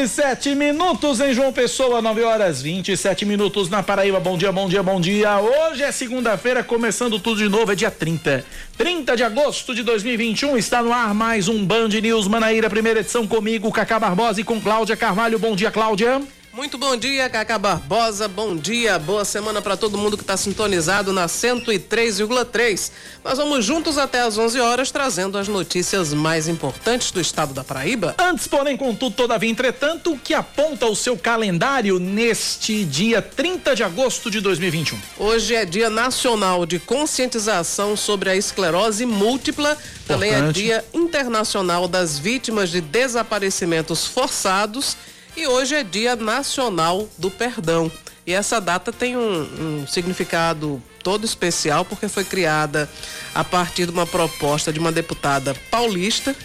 27 minutos em João Pessoa, 9 horas 27 minutos na Paraíba. Bom dia, bom dia, bom dia. Hoje é segunda-feira, começando tudo de novo, é dia 30. 30 de agosto de 2021, está no ar mais um Band News Manaíra, primeira edição comigo, Cacá Barbosa e com Cláudia Carvalho. Bom dia, Cláudia. Muito bom dia, Cacá Barbosa. Bom dia, boa semana para todo mundo que está sintonizado na 103,3. Nós vamos juntos até às 11 horas trazendo as notícias mais importantes do estado da Paraíba. Antes, porém, contudo, todavia, entretanto, o que aponta o seu calendário neste dia 30 de agosto de 2021? Hoje é Dia Nacional de Conscientização sobre a Esclerose Múltipla. Também é Dia Internacional das Vítimas de Desaparecimentos Forçados e hoje é Dia Nacional do Perdão. E essa data tem um, um, significado todo especial porque foi criada a partir de uma proposta de uma deputada paulista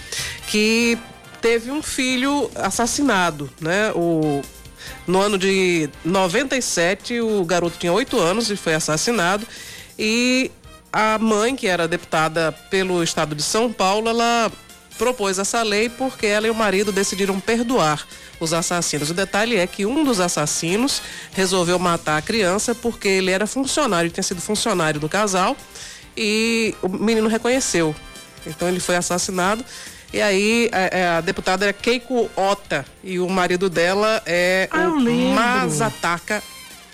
que teve um filho assassinado, né? O, no ano de 97, o garoto tinha oito anos e foi assassinado. E a mãe, que era deputada pelo estado de São Paulo, ela propôs essa lei porque ela e o marido decidiram perdoar os assassinos. O detalhe é que um dos assassinos resolveu matar a criança porque ele era funcionário, tinha sido funcionário do casal e o menino reconheceu. Então ele foi assassinado. E aí a, é, a deputada é Keiko Ota e o marido dela é ah, o Mazataka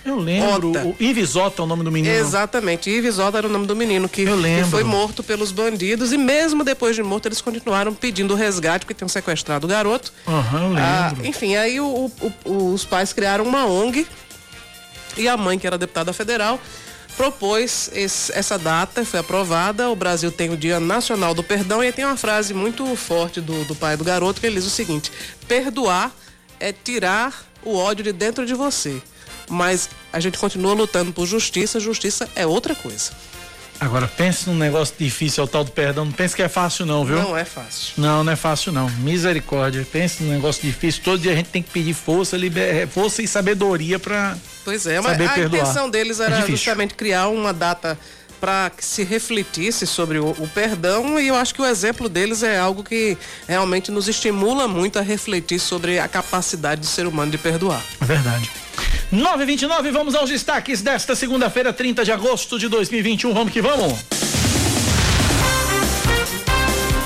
eu lembro. Ota. O Ives Ota é o nome do menino. Exatamente. Ives Ota era o nome do menino que, que, foi morto pelos bandidos. E mesmo depois de morto, eles continuaram pedindo resgate, porque tinham sequestrado o garoto. Uhum, ah, enfim, aí o, o, os pais criaram uma ONG e a mãe, que era deputada federal, propôs esse, essa data, foi aprovada. O Brasil tem o Dia Nacional do Perdão e tem uma frase muito forte do, do pai do garoto que ele diz o seguinte: perdoar é tirar o ódio de dentro de você mas a gente continua lutando por justiça, justiça é outra coisa. Agora, pense num negócio difícil, é o tal do perdão. Não pense que é fácil, não, viu? Não é fácil. Não, não é fácil, não. Misericórdia. Pense num negócio difícil. Todo dia a gente tem que pedir força, liber... É, força e sabedoria para. Pois é, mas a perdoar. intenção deles era é justamente criar uma data para que se refletisse sobre o, o, perdão e eu acho que o exemplo deles é algo que realmente nos estimula muito a refletir sobre a capacidade do ser humano de perdoar. É verdade. 929, vamos aos destaques desta segunda-feira, 30 de agosto de 2021. Vamos que vamos!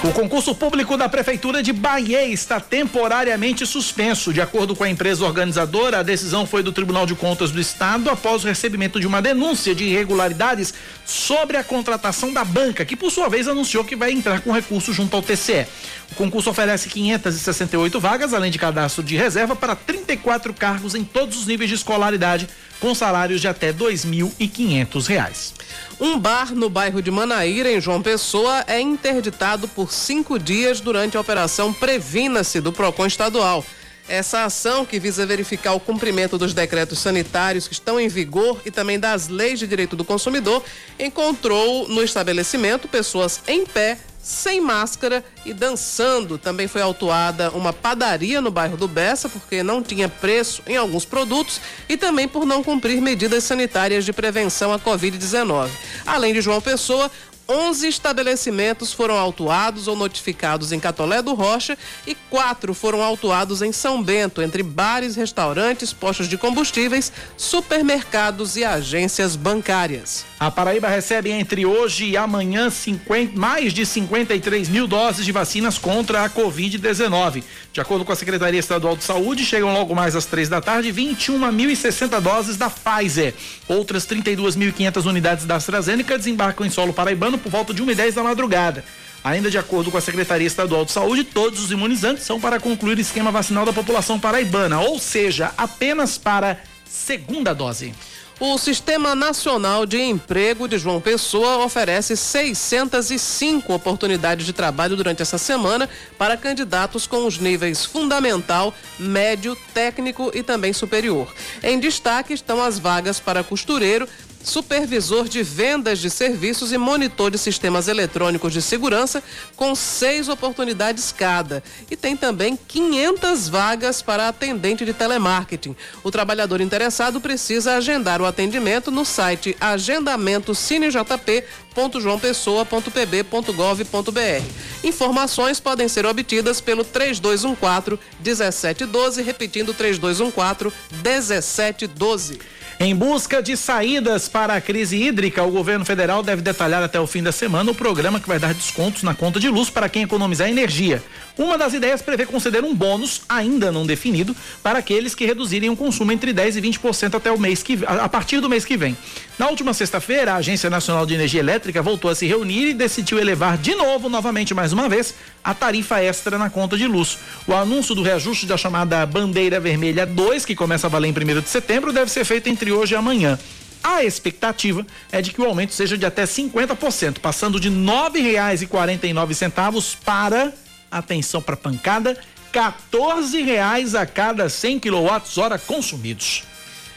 O concurso público da Prefeitura de Bahia está temporariamente suspenso. De acordo com a empresa organizadora, a decisão foi do Tribunal de Contas do Estado após o recebimento de uma denúncia de irregularidades sobre a contratação da banca, que por sua vez anunciou que vai entrar com recurso junto ao TCE. O concurso oferece 568 vagas, além de cadastro de reserva para 34 cargos em todos os níveis de escolaridade, com salários de até R$ 2.500. Um bar no bairro de Manaíra, em João Pessoa, é interditado por cinco dias durante a operação Previna-se do PROCON estadual. Essa ação, que visa verificar o cumprimento dos decretos sanitários que estão em vigor e também das leis de direito do consumidor, encontrou no estabelecimento pessoas em pé sem máscara e dançando. Também foi autuada uma padaria no bairro do Bessa, porque não tinha preço em alguns produtos e também por não cumprir medidas sanitárias de prevenção à Covid-19. Além de João Pessoa, 11 estabelecimentos foram autuados ou notificados em Catolé do Rocha e quatro foram autuados em São Bento, entre bares, restaurantes, postos de combustíveis, supermercados e agências bancárias. A Paraíba recebe entre hoje e amanhã 50, mais de 53 mil doses de vacinas contra a Covid-19. De acordo com a Secretaria Estadual de Saúde, chegam logo mais às três da tarde 21.060 doses da Pfizer. Outras 32.500 unidades da AstraZeneca desembarcam em solo paraibano ano por volta de 1 e 10 da madrugada. Ainda de acordo com a Secretaria Estadual de Saúde, todos os imunizantes são para concluir o esquema vacinal da população paraibana, ou seja, apenas para segunda dose. O Sistema Nacional de Emprego de João Pessoa oferece 605 oportunidades de trabalho durante essa semana para candidatos com os níveis fundamental, médio, técnico e também superior. Em destaque estão as vagas para costureiro, supervisor de vendas de serviços e monitor de sistemas eletrônicos de segurança, com seis oportunidades cada. E tem também 500 vagas para atendente de telemarketing. O trabalhador interessado precisa agendar o atendimento no site agendamentocinejp.joaopessoa.pb.gov.br. Informações podem ser obtidas pelo 3214 1712, repetindo 3214 1712. Em busca de saídas para a crise hídrica, o governo federal deve detalhar até o fim da semana o programa que vai dar descontos na conta de luz para quem economizar energia. Uma das ideias prevê conceder um bônus, ainda não definido, para aqueles que reduzirem o consumo entre 10 e 20% até o mês que a partir do mês que vem. Na última sexta-feira, a Agência Nacional de Energia Elétrica voltou a se reunir e decidiu elevar de novo, novamente mais uma vez, a tarifa extra na conta de luz. O anúncio do reajuste da chamada Bandeira Vermelha 2, que começa a valer em 1 de setembro, deve ser feito entre hoje e amanhã. A expectativa é de que o aumento seja de até 50%, passando de R$ 9,49 para atenção para pancada, 14 reais a cada 100 kWh consumidos.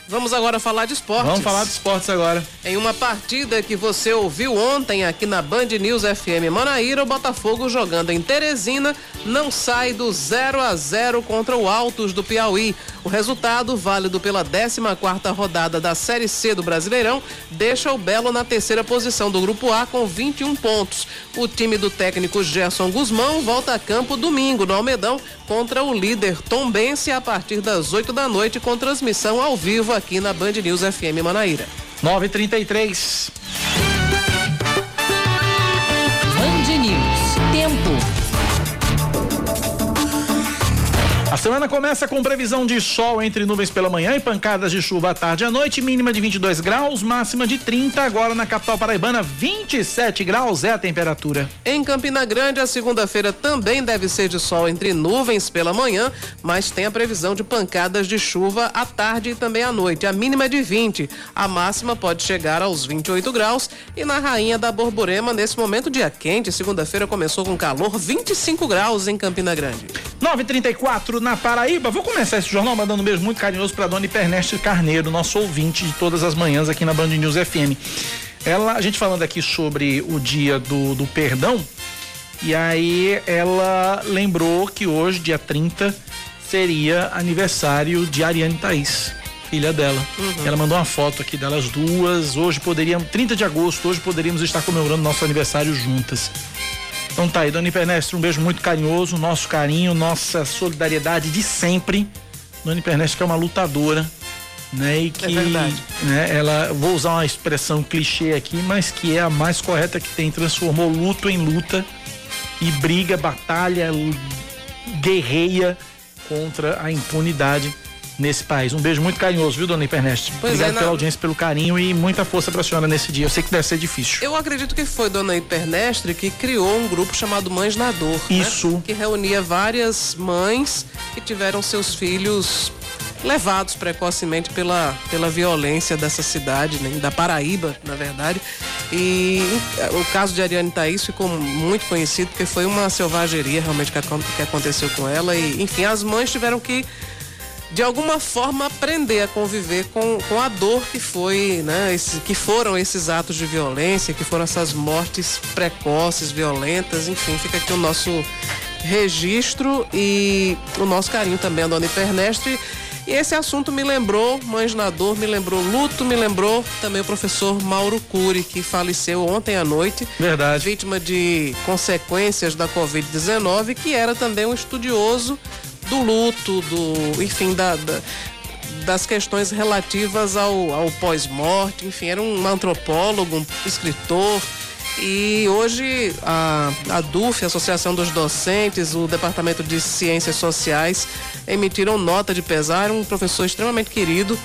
Vamos agora falar de esportes. Vamos falar de esportes agora. Em uma partida que você ouviu ontem aqui na Band News FM Manaíra, o Botafogo jogando em Teresina não sai do 0 a 0 contra o Altos do Piauí. O resultado, válido pela 14 quarta rodada da Série C do Brasileirão, deixa o Belo na terceira posição do Grupo A com 21 pontos. O time do técnico Gerson Guzmão volta a campo domingo no Almedão contra o líder Tom Bense a partir das 8 da noite com transmissão ao vivo aqui na Band News FM Manaíra. 9:33. Band News. Tempo. A semana começa com previsão de sol entre nuvens pela manhã e pancadas de chuva à tarde e à noite, mínima de 22 graus, máxima de 30. Agora na capital paraibana, 27 graus é a temperatura. Em Campina Grande, a segunda-feira também deve ser de sol entre nuvens pela manhã, mas tem a previsão de pancadas de chuva à tarde e também à noite. A mínima é de 20, a máxima pode chegar aos 28 graus. E na Rainha da Borborema, nesse momento, dia quente, segunda-feira começou com calor, 25 graus em Campina Grande. 934 na Paraíba. Vou começar esse jornal mandando um beijo muito carinhoso para dona Iperneste Carneiro, nosso ouvinte de todas as manhãs aqui na Band News FM. Ela, a gente falando aqui sobre o dia do, do perdão, e aí ela lembrou que hoje, dia 30, seria aniversário de Ariane Thaís, filha dela. Uhum. Ela mandou uma foto aqui delas duas. Hoje poderíamos, 30 de agosto, hoje poderíamos estar comemorando nosso aniversário juntas. Então tá aí, Dona Ipernestre, um beijo muito carinhoso, nosso carinho, nossa solidariedade de sempre. Dona Ipernestre que é uma lutadora, né? E que, é verdade. né, ela, vou usar uma expressão clichê aqui, mas que é a mais correta que tem, transformou luto em luta e briga, batalha, guerreia contra a impunidade nesse país. Um beijo muito carinhoso, viu, dona Iperneste? Pois Obrigado é, na... pela audiência, pelo carinho e muita força pra senhora nesse dia. Eu sei que deve ser difícil. Eu acredito que foi dona Hipernestre que criou um grupo chamado Mães na Dor. Né? Isso. Né? Que reunia várias mães que tiveram seus filhos levados precocemente pela, pela violência dessa cidade, né? da Paraíba, na verdade. E o caso de Ariane Thaís ficou muito conhecido porque foi uma selvageria realmente que, que aconteceu com ela. E, enfim, as mães tiveram que de alguma forma aprender a conviver com, com a dor que foi, né, esse, que foram esses atos de violência, que foram essas mortes precoces, violentas, enfim, fica aqui o nosso registro e o nosso carinho também a dona Hipernestre. E esse assunto me lembrou, Mães na Dor, me lembrou luto, me lembrou também o professor Mauro Cury, que faleceu ontem à noite. Verdade. Vítima de consequências da Covid-19, que era também um estudioso do luto, do, enfim, da, da das questões relativas ao, ao pós-morte, enfim, era um antropólogo, um escritor. E hoje a, a DUF, a Associação dos Docentes, o Departamento de Ciências Sociais, emitiram nota de pesar, um professor extremamente querido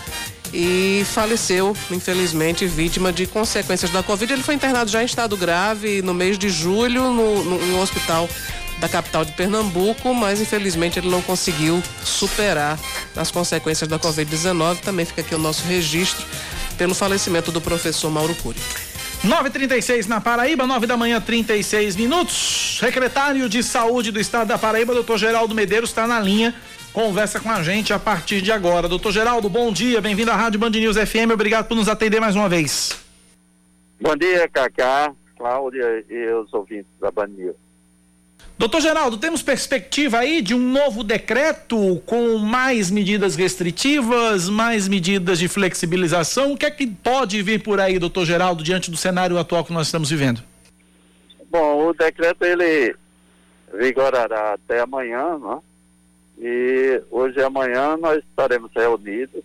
e faleceu, infelizmente, vítima de consequências da Covid. Ele foi internado já em estado grave no mês de julho no, no, no hospital da capital de Pernambuco, mas infelizmente ele não conseguiu superar as consequências da Covid-19. Também fica aqui o nosso registro pelo falecimento do professor Mauro Cury. 9:36 na Paraíba, 9 da manhã, 36 minutos. Secretário de Saúde do Estado da Paraíba, doutor Geraldo Medeiros, está na linha. Conversa com a gente a partir de agora. Doutor Geraldo, bom dia, bem-vindo à Rádio Band News FM. Obrigado por nos atender mais uma vez. Bom dia, Cacá, Cláudia e os ouvintes da Band News. Doutor Geraldo, temos perspectiva aí de um novo decreto com mais medidas restritivas, mais medidas de flexibilização? O que é que pode vir por aí, doutor Geraldo, diante do cenário atual que nós estamos vivendo? Bom, o decreto ele vigorará até amanhã, né? E hoje e amanhã nós estaremos reunidos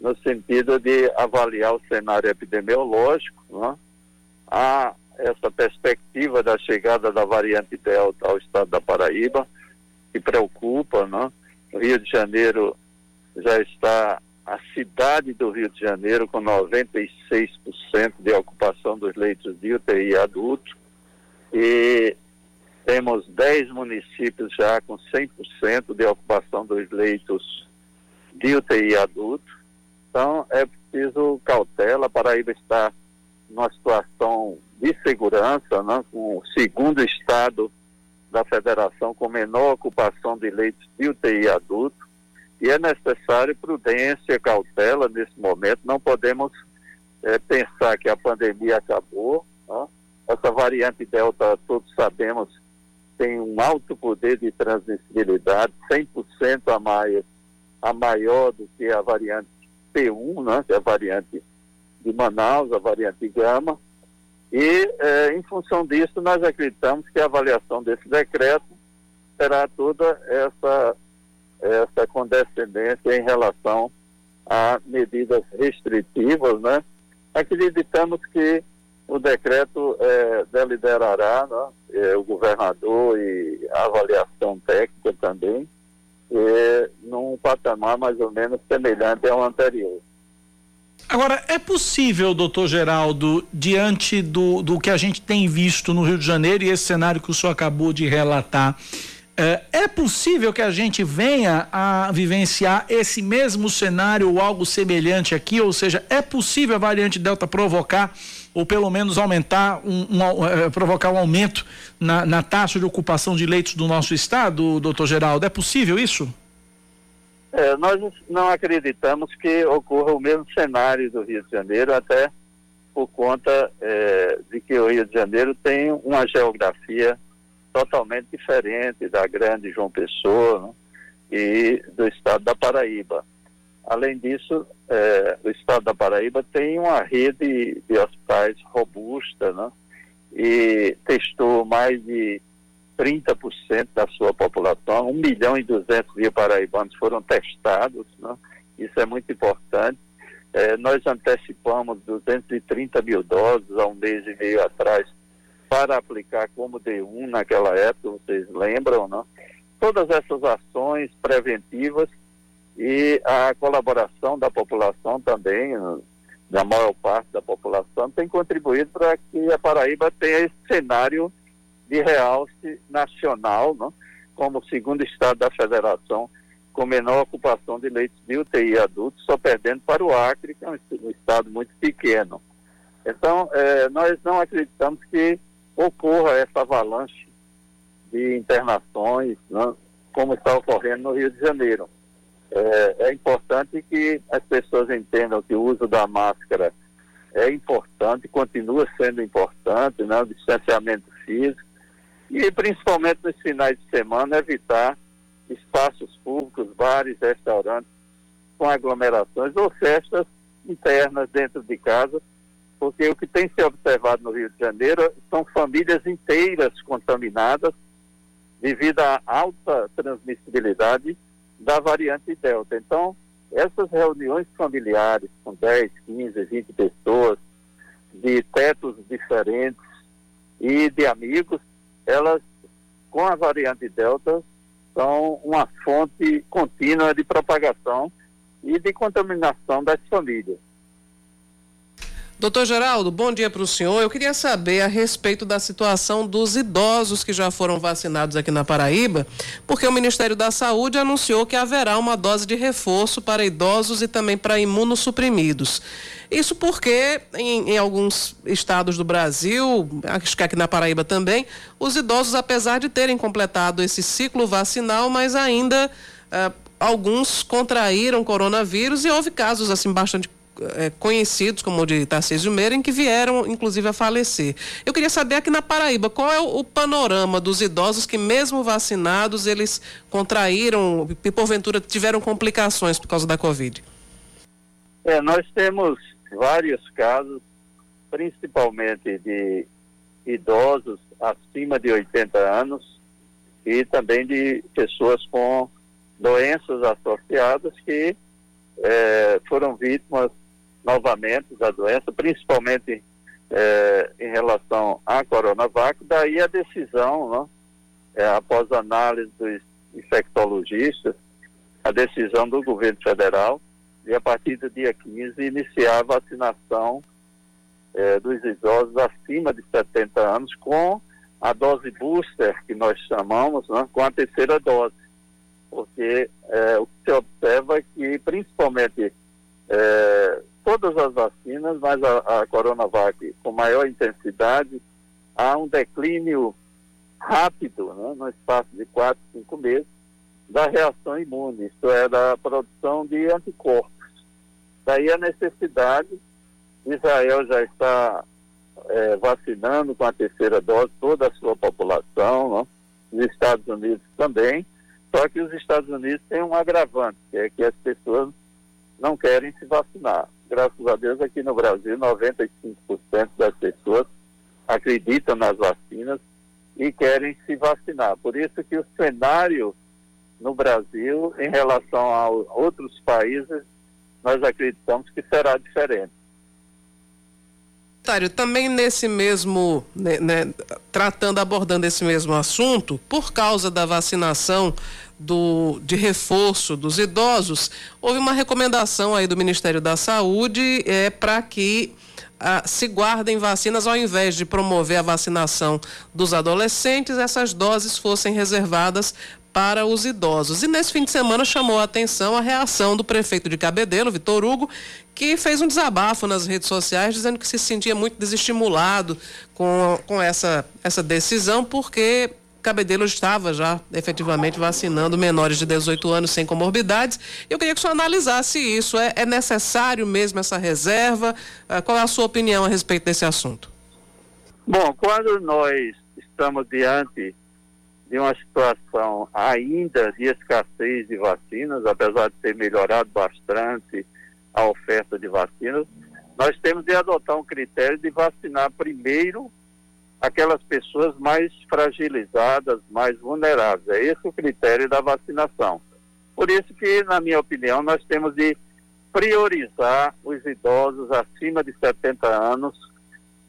no sentido de avaliar o cenário epidemiológico, né? a essa perspectiva da chegada da variante Delta ao estado da Paraíba, que preocupa, né? O Rio de Janeiro já está, a cidade do Rio de Janeiro, com 96% de ocupação dos leitos de UTI adulto, e temos 10 municípios já com 100% de ocupação dos leitos de UTI adulto. Então, é preciso cautela. A Paraíba está numa situação de segurança, né, o segundo estado da federação com menor ocupação de leitos de UTI adulto, e é necessário prudência, cautela nesse momento. Não podemos é, pensar que a pandemia acabou. Né? Essa variante Delta, todos sabemos, tem um alto poder de transmissibilidade, 100% a mais, a maior do que a variante P1, né? que é a variante de Manaus, a variante Gama, e, eh, em função disso, nós acreditamos que a avaliação desse decreto terá toda essa, essa condescendência em relação a medidas restritivas, né? Acreditamos que o decreto eh, deliberará né, eh, o governador e a avaliação técnica também, num patamar mais ou menos semelhante ao anterior. Agora, é possível, doutor Geraldo, diante do, do que a gente tem visto no Rio de Janeiro e esse cenário que o senhor acabou de relatar, é, é possível que a gente venha a vivenciar esse mesmo cenário ou algo semelhante aqui? Ou seja, é possível a variante Delta provocar ou pelo menos aumentar um, um é, provocar um aumento na, na taxa de ocupação de leitos do nosso estado, doutor Geraldo? É possível isso? É, nós não acreditamos que ocorra o mesmo cenário do Rio de Janeiro, até por conta é, de que o Rio de Janeiro tem uma geografia totalmente diferente da grande João Pessoa né, e do estado da Paraíba. Além disso, é, o estado da Paraíba tem uma rede de hospitais robusta, né, e testou mais de 30% da sua população, 1 milhão e 200 mil paraibanos foram testados, né? isso é muito importante. É, nós antecipamos 230 mil doses há um mês e meio atrás para aplicar como D1 naquela época, vocês lembram, não? Né? Todas essas ações preventivas e a colaboração da população também, né? da maior parte da população, tem contribuído para que a Paraíba tenha esse cenário de realce nacional, como o segundo estado da federação com menor ocupação de leitos de UTI adultos, só perdendo para o Acre, que é um, estado muito pequeno. Então, eh, nós não acreditamos que ocorra essa avalanche de internações, não? como está ocorrendo no Rio de Janeiro. É, é importante que as pessoas entendam que o uso da máscara é importante, continua sendo importante, né? o distanciamento físico, e principalmente nos finais de semana evitar espaços públicos, bares, restaurantes com aglomerações ou festas internas dentro de casa, porque o que tem se observado no Rio de Janeiro são famílias inteiras contaminadas devido à alta transmissibilidade da variante Delta. Então, essas reuniões familiares com 10, 15, 20 pessoas, de tetos diferentes e de amigos, elas, com a variante Delta, são uma fonte contínua de propagação e de contaminação das famílias. Doutor Geraldo, bom dia para o senhor. Eu queria saber a respeito da situação dos idosos que já foram vacinados aqui na Paraíba, porque o Ministério da Saúde anunciou que haverá uma dose de reforço para idosos e também para imunossuprimidos. Isso porque em, em, alguns estados do Brasil, acho que aqui na Paraíba também, os idosos, apesar de terem completado esse ciclo vacinal, mas ainda uh, alguns contraíram coronavírus e houve casos assim bastante é, conhecidos, como o de Tarcísio Meira, em que vieram, inclusive, a falecer. Eu queria saber aqui na Paraíba, qual é o, o panorama dos idosos que, mesmo vacinados, eles contraíram e, porventura, tiveram complicações por causa da Covid? É, nós temos vários casos, principalmente de idosos acima de 80 anos e também de pessoas com doenças associadas que é, foram vítimas novamente da doença, principalmente é, em relação à Coronavac, daí a decisão, né, é, após análise dos infectologistas, a decisão do governo federal de, a partir do dia 15, iniciar a vacinação é, dos idosos acima de 70 anos com a dose booster, que nós chamamos, né, com a terceira dose. Porque é, o que se observa é que, principalmente, é, todas as vacinas, mas a, a Coronavac com maior intensidade, há um declínio rápido, né, no espaço de 4, 5 meses, da reação imune, isto é, da produção de anticorpos. Daí a necessidade, Israel já está é, vacinando com a terceira dose toda a sua população, né, os Estados Unidos também, só que os Estados Unidos têm um agravante, que é que as pessoas não querem se vacinar graças a Deus, aqui no Brasil, 95% das pessoas acreditam nas vacinas e querem se vacinar. Por isso que o cenário no Brasil, em relação a outros países, nós acreditamos que será diferente. Também nesse mesmo, né, né, tratando, abordando esse mesmo assunto, por causa da vacinação do, de reforço dos idosos, houve uma recomendação aí do Ministério da Saúde é, para que ah, se guardem vacinas, ao invés de promover a vacinação dos adolescentes, essas doses fossem reservadas para os idosos. E nesse fim de semana chamou a atenção a reação do prefeito de Cabedelo, Vitor Hugo, que fez um desabafo nas redes sociais dizendo que se sentia muito desestimulado com, com essa, essa decisão, porque Cabedelo estava já efetivamente vacinando menores de 18 anos sem comorbidades. Eu queria que o senhor analisasse isso. É, é necessário mesmo essa reserva? Ah, qual é a sua opinião a respeito desse assunto? Bom, quando nós estamos diante de uma situação ainda de escassez de vacinas, apesar de ter melhorado bastante a oferta de vacinas, nós temos de adotar um critério de vacinar primeiro aquelas pessoas mais fragilizadas, mais vulneráveis. É esse o critério da vacinação. Por isso que, na minha opinião, nós temos de priorizar os idosos acima de 70 anos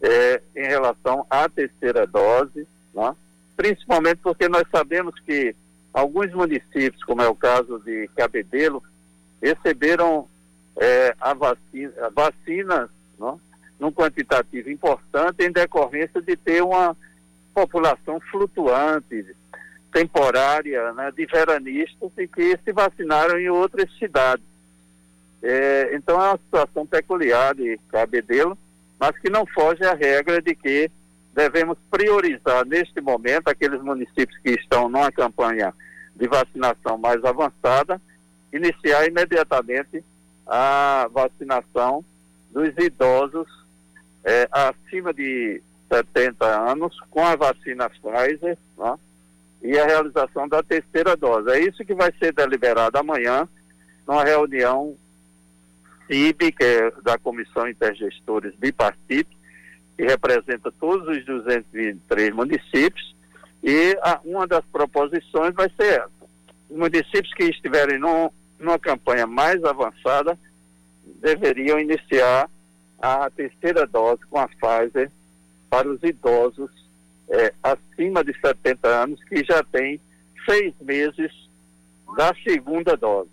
é, em relação à terceira dose, né? principalmente porque nós sabemos que alguns municípios, como é o caso de Cabedelo, receberam é, a vacina, vacinas não? Num quantitativo importante em decorrência de ter uma população flutuante, temporária, né, de veranistas e que se vacinaram em outras cidades. É, então é uma situação peculiar de Cabedelo, mas que não foge à regra de que devemos priorizar neste momento aqueles municípios que estão numa campanha de vacinação mais avançada, iniciar imediatamente a vacinação dos idosos é, acima de 70 anos com a vacina Pfizer né, e a realização da terceira dose. É isso que vai ser deliberado amanhã numa reunião CIB, que é da Comissão Intergestores Bipartite, que representa todos os 223 municípios, e a, uma das proposições vai ser essa. Os municípios que estiverem num, numa campanha mais avançada deveriam iniciar a terceira dose com a Pfizer para os idosos é, acima de 70 anos que já têm seis meses da segunda dose.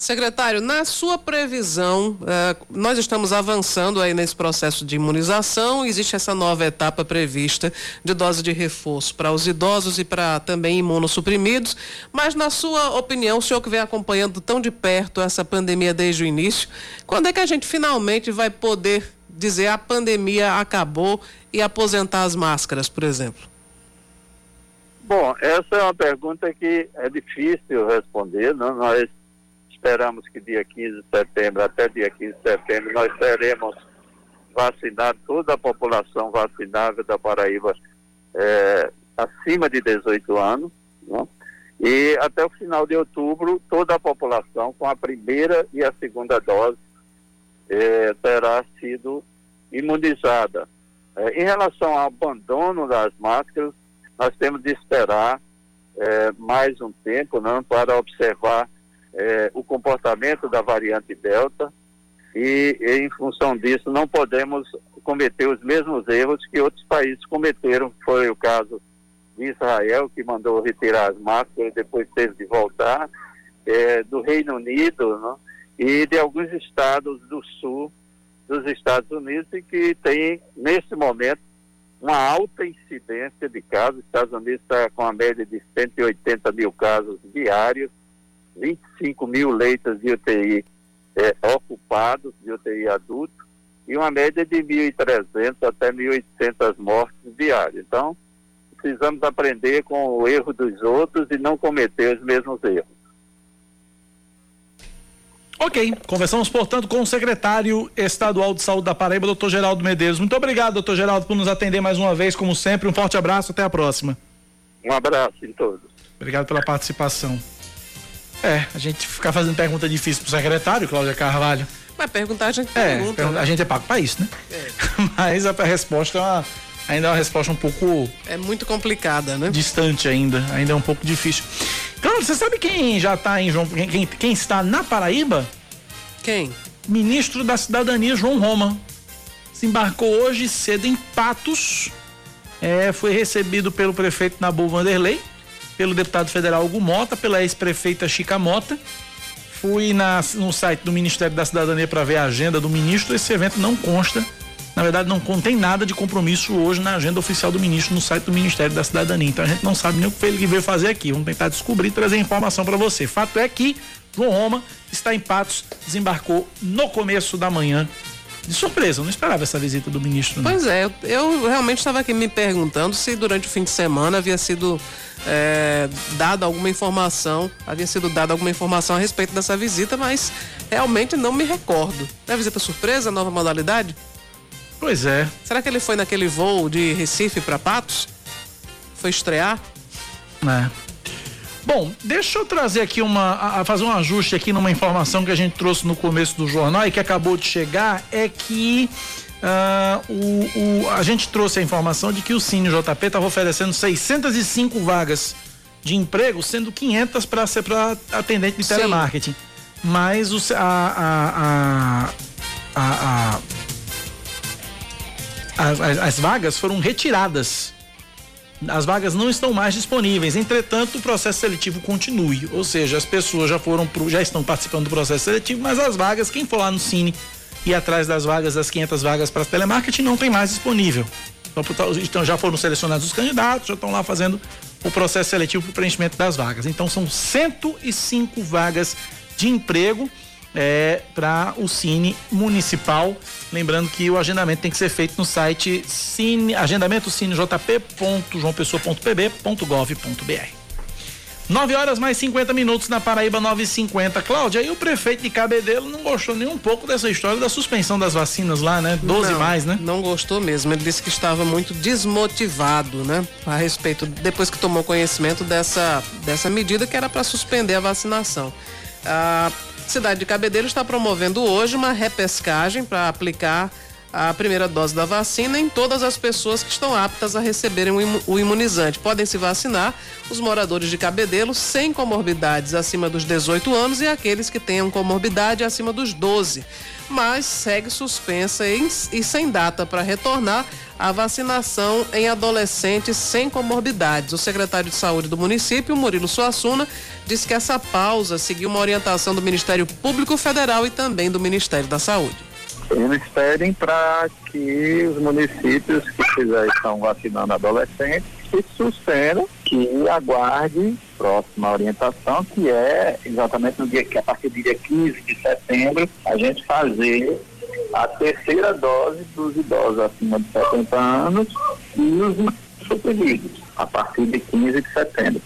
Secretário, na sua previsão, eh, nós estamos avançando aí nesse processo de imunização, existe essa nova etapa prevista de dose de reforço para os idosos e para também imunossuprimidos, mas na sua opinião, o senhor que vem acompanhando tão de perto essa pandemia desde o início, quando é que a gente finalmente vai poder dizer a pandemia acabou e aposentar as máscaras, por exemplo? Bom, essa é uma pergunta que é difícil responder, não? Né? nós esperamos que dia 15 de setembro, até dia 15 de setembro, nós teremos vacinado toda a população vacinável da Paraíba é, acima de 18 anos. Né? E até o final de outubro, toda a população com a primeira e a segunda dose é, terá sido imunizada. É, em relação ao abandono das máscaras, nós temos de esperar é, mais um tempo não, para observar é, o comportamento da variante Delta e, e, em função disso, não podemos cometer os mesmos erros que outros países cometeram. Foi o caso de Israel, que mandou retirar as máscaras e depois teve de voltar, é, do Reino Unido né, e de alguns estados do sul dos Estados Unidos e que tem, nesse momento, uma alta incidência de casos. Os Estados Unidos está com a média de 180 mil casos diários 25 mil leitos de UTI é, ocupados, de UTI adulto, e uma média de 1.300 até 1.800 mortes diárias. Então, precisamos aprender com o erro dos outros e não cometer os mesmos erros. Ok, conversamos, portanto, com o secretário estadual de saúde da Paraíba, doutor Geraldo Medeiros. Muito obrigado, doutor Geraldo, por nos atender mais uma vez, como sempre. Um forte abraço, até a próxima. Um abraço em todos. Obrigado pela participação. É, a gente ficar fazendo pergunta difícil pro secretário, Cláudia Carvalho. Mas perguntar a gente é, pergunta. Né? A gente é pago para isso, né? É. Mas a resposta é uma, ainda é uma resposta um pouco. É muito complicada, né? Distante ainda. Ainda é um pouco difícil. Claro, você sabe quem já está em João. Quem, quem está na Paraíba? Quem? Ministro da Cidadania, João Roma. Se embarcou hoje cedo em Patos. É, foi recebido pelo prefeito Nabu Vanderlei pelo deputado federal Hugo Mota, pela ex-prefeita Chica Mota. Fui na, no site do Ministério da Cidadania para ver a agenda do ministro. Esse evento não consta, na verdade, não contém nada de compromisso hoje na agenda oficial do ministro no site do Ministério da Cidadania. Então a gente não sabe nem o que ele veio fazer aqui. Vamos tentar descobrir trazer informação para você. Fato é que João Roma está em Patos, desembarcou no começo da manhã de surpresa, eu não esperava essa visita do ministro. Não. Pois é, eu, eu realmente estava aqui me perguntando se durante o fim de semana havia sido é, dada alguma informação, havia sido dada alguma informação a respeito dessa visita, mas realmente não me recordo. É visita surpresa, nova modalidade? Pois é. Será que ele foi naquele voo de Recife para Patos? Foi estrear? É. Bom, deixa eu trazer aqui uma. A, fazer um ajuste aqui numa informação que a gente trouxe no começo do jornal e que acabou de chegar, é que uh, o, o, a gente trouxe a informação de que o Cine JP estava oferecendo 605 vagas de emprego, sendo 500 para ser para atendente de Sim. telemarketing. Mas o, a, a, a, as, as vagas foram retiradas as vagas não estão mais disponíveis. Entretanto, o processo seletivo continue. Ou seja, as pessoas já foram pro, já estão participando do processo seletivo, mas as vagas, quem for lá no Cine e atrás das vagas, das 500 vagas para telemarketing, não tem mais disponível. Então, então, já foram selecionados os candidatos, já estão lá fazendo o processo seletivo para o preenchimento das vagas. Então, são 105 vagas de emprego é, para o Cine Municipal. Lembrando que o agendamento tem que ser feito no site cine, agendamentocinejp.joaopessoa.pb.gov.br. 9 horas mais 50 minutos na Paraíba 950. Cláudia, e o prefeito de Cabedelo não gostou nem um pouco dessa história da suspensão das vacinas lá, né? 12 não, mais, né? Não gostou mesmo. Ele disse que estava muito desmotivado, né? A respeito, depois que tomou conhecimento dessa, dessa medida que era para suspender a vacinação. A cidade de Cabedelo está promovendo hoje uma repescagem para aplicar a primeira dose da vacina em todas as pessoas que estão aptas a receberem o imunizante. Podem se vacinar os moradores de Cabedelo sem comorbidades acima dos 18 anos e aqueles que tenham comorbidade acima dos 12. Mas segue suspensa e, sem data para retornar a vacinação em adolescentes sem comorbidades. O secretário de Saúde do município, Murilo Suassuna, disse que essa pausa seguiu uma orientação do Ministério Público Federal e também do Ministério da Saúde. Eles pedem para que os municípios que já estão vacinando adolescentes se suspendam, que aguarde próxima orientação, que é exatamente no dia que a partir do dia 15 de setembro a gente fazer a terceira dose dos idosos acima de 70 anos e os suprimidos a partir de 15 de setembro.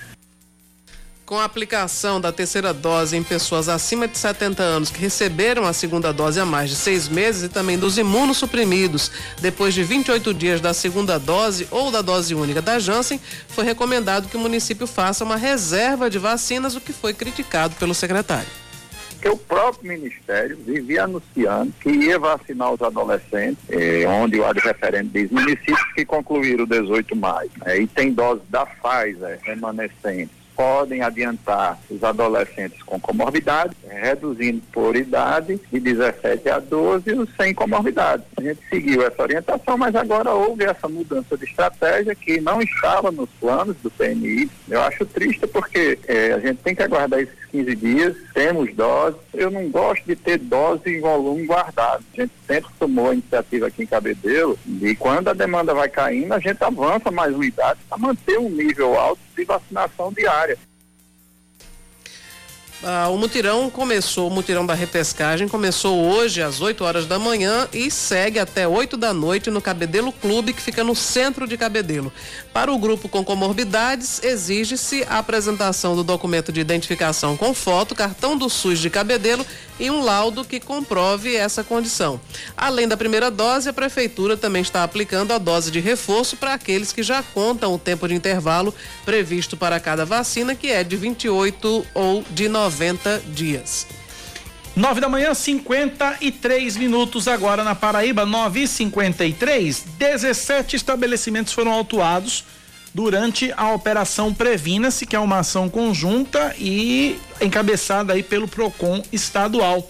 Com a aplicação da terceira dose em pessoas acima de 70 anos que receberam a segunda dose há mais de seis meses e também dos imunossuprimidos. Depois de 28 dias da segunda dose ou da dose única da Janssen, foi recomendado que o município faça uma reserva de vacinas, o que foi criticado pelo secretário. Que o próprio Ministério vivia anunciando que ia vacinar os adolescentes, eh, onde o referente diz municípios que concluíram 18 mais, eh, e tem dose da Pfizer remanescente podem adiantar os adolescentes com comorbidade, reduzindo por idade de 17 a 12 os sem comorbidade. A gente seguiu essa orientação, mas agora houve essa mudança de estratégia que não estava nos planos do PNI. Eu acho triste porque é, a gente tem que aguardar esses 15 dias, temos doses. Eu não gosto de ter dose em volume guardado. A gente sempre tomou a iniciativa aqui em Cabedelo e quando a demanda vai caindo, a gente avança mais unidades para manter um nível alto de vacinação diária. Ah, o mutirão começou, o mutirão da repescagem começou hoje às 8 horas da manhã e segue até 8 da noite no Cabedelo Clube, que fica no centro de Cabedelo. Para o grupo com comorbidades, exige-se a apresentação do documento de identificação com foto, cartão do SUS de Cabedelo e um laudo que comprove essa condição. Além da primeira dose, a prefeitura também está aplicando a dose de reforço para aqueles que já contam o tempo de intervalo previsto para cada vacina, que é de 28 ou de 90 dias. 9 da manhã, 53 minutos agora na Paraíba, 9 e 53 17 estabelecimentos foram autuados durante a operação Previna-se, que é uma ação conjunta e encabeçada aí pelo PROCON estadual.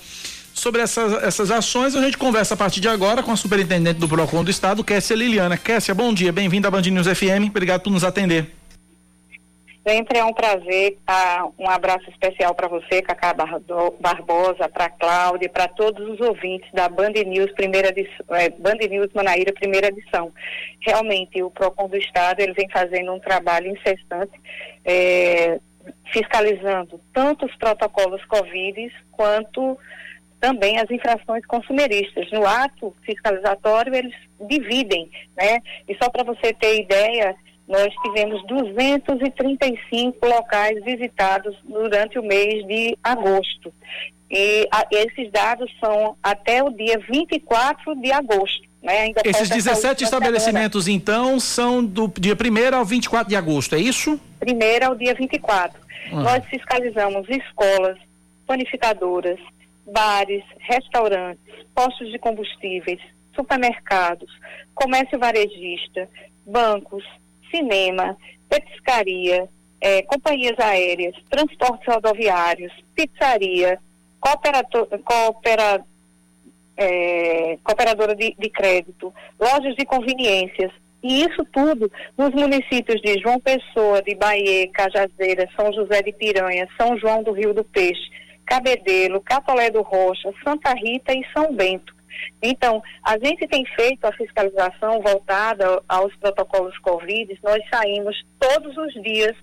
Sobre essas, essas ações, a gente conversa a partir de agora com a superintendente do PROCON do estado, Kessia Liliana. Kessia, bom dia, bem-vinda à Band News FM, obrigado por nos atender. Sempre é um prazer. Um abraço especial para você, Cacá Barbosa, para Cláudia, para todos os ouvintes da Band News primeira edição, é, Band News Manaíra primeira edição. Realmente, o Procon do Estado ele vem fazendo um trabalho incessante, é, fiscalizando tanto os protocolos Covid quanto também as infrações consumeristas. No ato fiscalizatório, eles dividem, né? E só para você ter ideia, nós tivemos 235 locais visitados durante o mês de agosto. E a, esses dados são até o dia 24 de agosto. Né? Esses 17 estabelecimentos, semana. então, são do dia 1 ao 24 de agosto, é isso? 1 ao dia 24. Ah. Nós fiscalizamos escolas, panificadoras, bares, restaurantes, postos de combustíveis, supermercados, comércio varejista, bancos, cinema, petiscaria, é, companhias aéreas, transportes rodoviários, pizzaria, coopera, é, cooperadora de, de crédito, lojas de conveniências, e isso tudo nos municípios de João Pessoa, de Bahia, Cajazeira, São José de Piranha, São João do Rio do Peixe, Cabedelo, Catolé do Rocha, Santa Rita e São Bento. Então, a gente tem feito a fiscalização voltada aos protocolos Covid, nós saímos todos os dias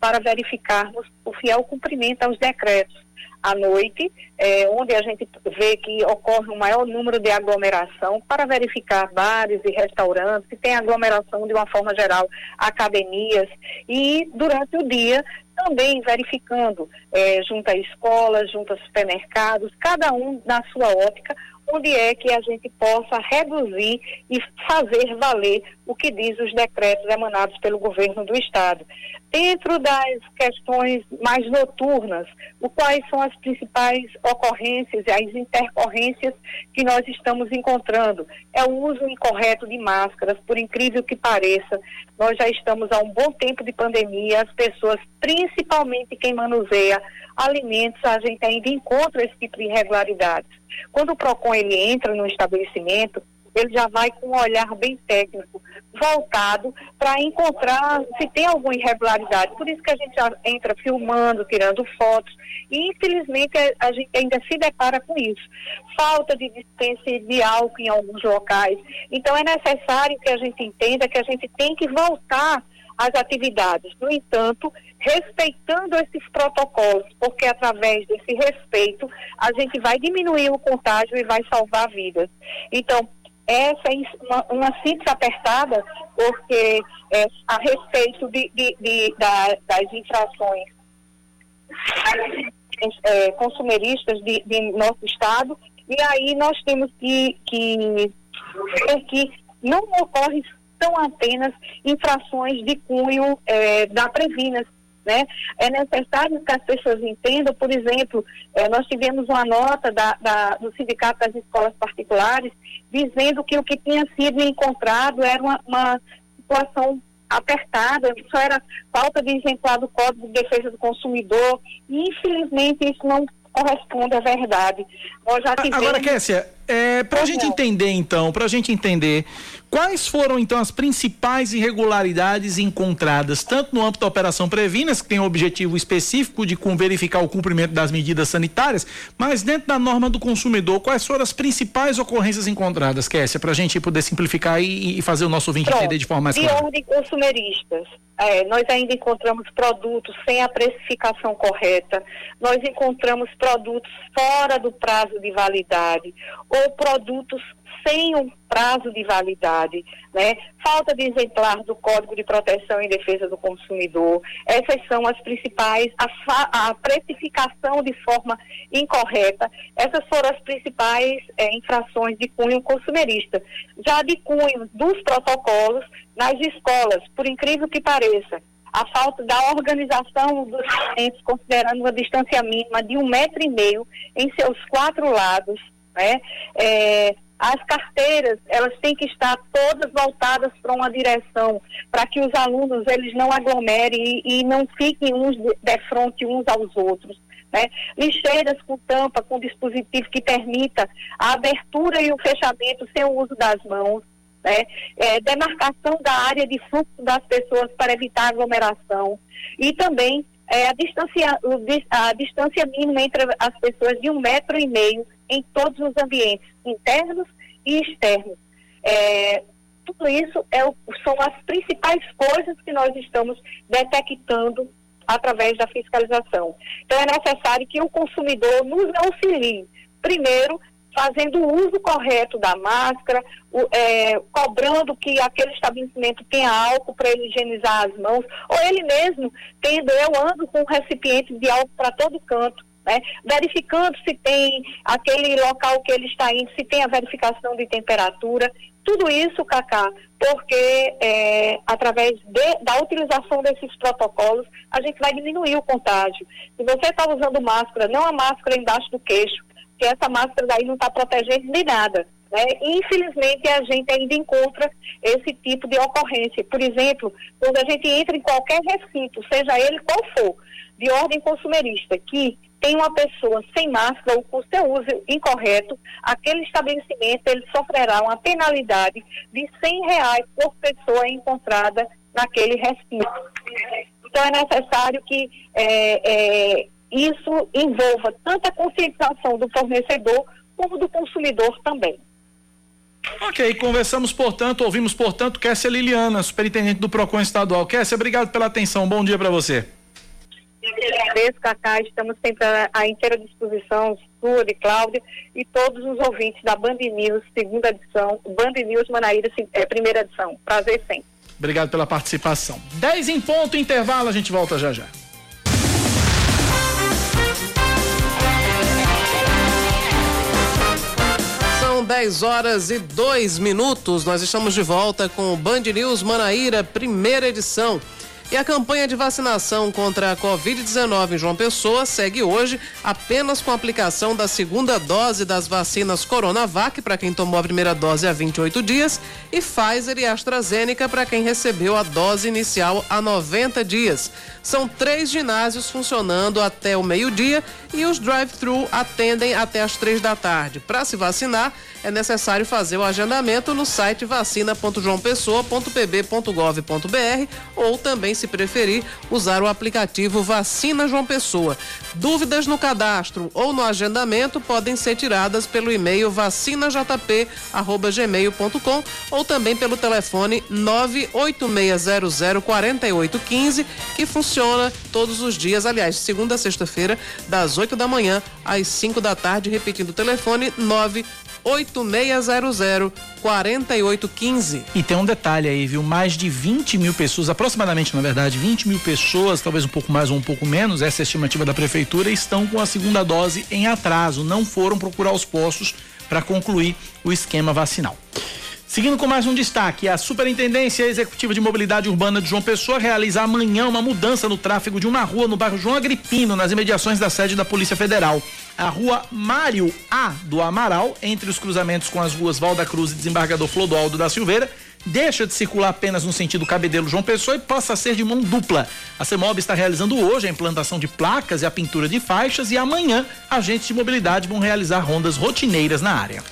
para verificarmos o fiel cumprimento aos decretos. À noite, é, onde a gente vê que ocorre um maior número de aglomeração, para verificar bares e restaurantes, que tem aglomeração de uma forma geral, academias, e durante o dia também verificando é, junto a escolas, junto a supermercados, cada um na sua ótica, onde é que a gente possa reduzir e fazer valer o que diz os decretos emanados pelo governo do estado. Dentro das questões mais noturnas, o quais são as principais ocorrências e as intercorrências que nós estamos encontrando? É o uso incorreto de máscaras, por incrível que pareça. Nós já estamos há um bom tempo de pandemia, as pessoas, principalmente quem manuseia alimentos, a gente ainda encontra esse tipo de irregularidades. Quando o PROCON ele entra no estabelecimento, ele já vai com um olhar bem técnico, voltado para encontrar se tem alguma irregularidade. Por isso que a gente já entra filmando, tirando fotos, e infelizmente a, gente ainda se depara com isso. Falta de dispensa de álcool em alguns locais. Então é necessário que a gente entenda que a gente tem que voltar às atividades. No entanto, respeitando esses protocolos, porque através desse respeito a gente vai diminuir o contágio e vai salvar vidas. Então, essa uma, uma síntese apertada, porque é, a respeito de, de, de da, das infrações é, consumeristas de, de, nosso Estado, e aí nós temos que, que que não ocorre são apenas infrações de cunho é, da Previnas, né? É necessário que as pessoas entendam, por exemplo, eh, nós tivemos uma nota da, da, do Sindicato das Escolas Particulares dizendo que o que tinha sido encontrado era uma, uma situação apertada, só era falta de exemplar do Código de Defesa do Consumidor, e infelizmente isso não corresponde à verdade. Nós já tivemos... Agora, Kessia, é, para a gente entender então, para a gente entender, quais foram então as principais irregularidades encontradas, tanto no âmbito da Operação Previnas, que tem o objetivo específico de verificar o cumprimento das medidas sanitárias, mas dentro da norma do consumidor, quais foram as principais ocorrências encontradas, Kessia, para a gente poder simplificar e, e, fazer o nosso ouvinte Pronto, entender de forma mais clara? De ordem consumeristas, é, nós ainda encontramos produtos sem a precificação correta, nós encontramos produtos fora do prazo de validade, ou produtos sem um prazo de validade, né? Falta de exemplar do Código de Proteção e Defesa do Consumidor. Essas são as principais, a, a precificação de forma incorreta. Essas foram as principais é, infrações de cunho consumerista. Já de cunho dos protocolos nas escolas, por incrível que pareça, a falta da organização dos alimentos, considerando uma distância mínima de um metro e meio em seus quatro lados, né? É, as carteiras, elas têm que estar todas voltadas para uma direção, para que os alunos eles não aglomerem e, e não fiquem uns de, frente uns aos outros. Né? Lixeiras com tampa, com dispositivo que permita a abertura e o fechamento sem o uso das mãos. Né? É, demarcação da área de fluxo das pessoas para evitar aglomeração. E também é, a, distância, a distância mínima entre as pessoas de um metro e meio em todos os ambientes, internos e externos. É, tudo isso é, são as principais coisas que nós estamos detectando através da fiscalização. Então, é necessário que o consumidor nos auxilie, primeiro, fazendo o uso correto da máscara, o, é, cobrando que aquele estabelecimento tenha álcool para ele higienizar as mãos, ou ele mesmo tendo, eu ando com recipientes de álcool para todo canto, né? verificando se tem aquele local que ele está indo, se tem a verificação de temperatura, tudo isso, Cacá, porque é, através de, da utilização desses protocolos, a gente vai diminuir o contágio. Se você está usando máscara, não a máscara embaixo do queixo, que essa máscara daí não está protegendo de nada. Né? Infelizmente, a gente ainda encontra esse tipo de ocorrência. Por exemplo, quando a gente entra em qualquer recinto, seja ele qual for, de ordem consumerista, que tem uma pessoa sem máscara ou com seu uso incorreto, aquele estabelecimento ele sofrerá uma penalidade de 100 reais por pessoa encontrada naquele recinto. Então é necessário que é, é, isso envolva tanto a conscientização do fornecedor como do consumidor também. Ok, conversamos, portanto, ouvimos, portanto, Kessia Liliana, superintendente do PROCON estadual. Kessia, obrigado pela atenção, bom dia para você. Eu agradeço, Cacá, estamos sempre à, à inteira disposição, sua, de Cláudia, e todos os ouvintes da Band News, segunda edição, Band News Manaíra, é, primeira edição. Prazer sempre. Obrigado pela participação. 10 em ponto, intervalo, a gente volta já já. São 10 horas e 2 minutos. Nós estamos de volta com o Band News Manaíra, primeira edição. E a campanha de vacinação contra a Covid-19 em João Pessoa segue hoje apenas com a aplicação da segunda dose das vacinas Coronavac para quem tomou a primeira dose há 28 dias e Pfizer e AstraZeneca para quem recebeu a dose inicial há 90 dias. São três ginásios funcionando até o meio-dia e os drive-thru atendem até as três da tarde. Para se vacinar, é necessário fazer o agendamento no site vacina.joaopessoa.pb.gov.br ou também, se preferir, usar o aplicativo Vacina João Pessoa. Dúvidas no cadastro ou no agendamento podem ser tiradas pelo e-mail vacinajp@gmail.com ou também pelo telefone 986004815, que funciona todos os dias, aliás, segunda a sexta-feira, das 8 da manhã às 5 da tarde, repetindo o telefone 9 8600 4815. E tem um detalhe aí, viu? Mais de 20 mil pessoas, aproximadamente, na verdade, 20 mil pessoas, talvez um pouco mais ou um pouco menos, essa é estimativa da prefeitura, estão com a segunda dose em atraso, não foram procurar os postos para concluir o esquema vacinal. Seguindo com mais um destaque, a Superintendência Executiva de Mobilidade Urbana de João Pessoa realiza amanhã uma mudança no tráfego de uma rua no bairro João Agripino, nas imediações da sede da Polícia Federal. A rua Mário A do Amaral, entre os cruzamentos com as ruas Valda Cruz e Desembargador Flodoaldo da Silveira, deixa de circular apenas no sentido Cabedelo João Pessoa e passa a ser de mão dupla. A CEMOB está realizando hoje a implantação de placas e a pintura de faixas e amanhã agentes de mobilidade vão realizar rondas rotineiras na área.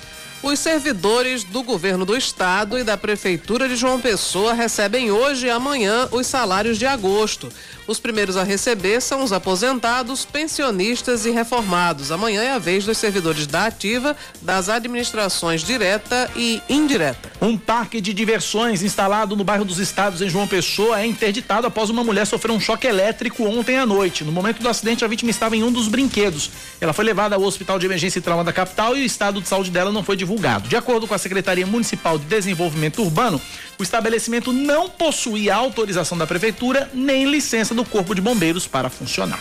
Os servidores do governo do estado e da prefeitura de João Pessoa recebem hoje e amanhã os salários de agosto. Os primeiros a receber são os aposentados, pensionistas e reformados. Amanhã é a vez dos servidores da ativa, das administrações direta e indireta. Um parque de diversões instalado no bairro dos Estados em João Pessoa é interditado após uma mulher sofrer um choque elétrico ontem à noite. No momento do acidente, a vítima estava em um dos brinquedos. Ela foi levada ao Hospital de Emergência e Trauma da capital e o estado de saúde dela não foi divulgado. De acordo com a Secretaria Municipal de Desenvolvimento Urbano, o estabelecimento não possuía autorização da prefeitura nem licença do Corpo de Bombeiros para funcionar.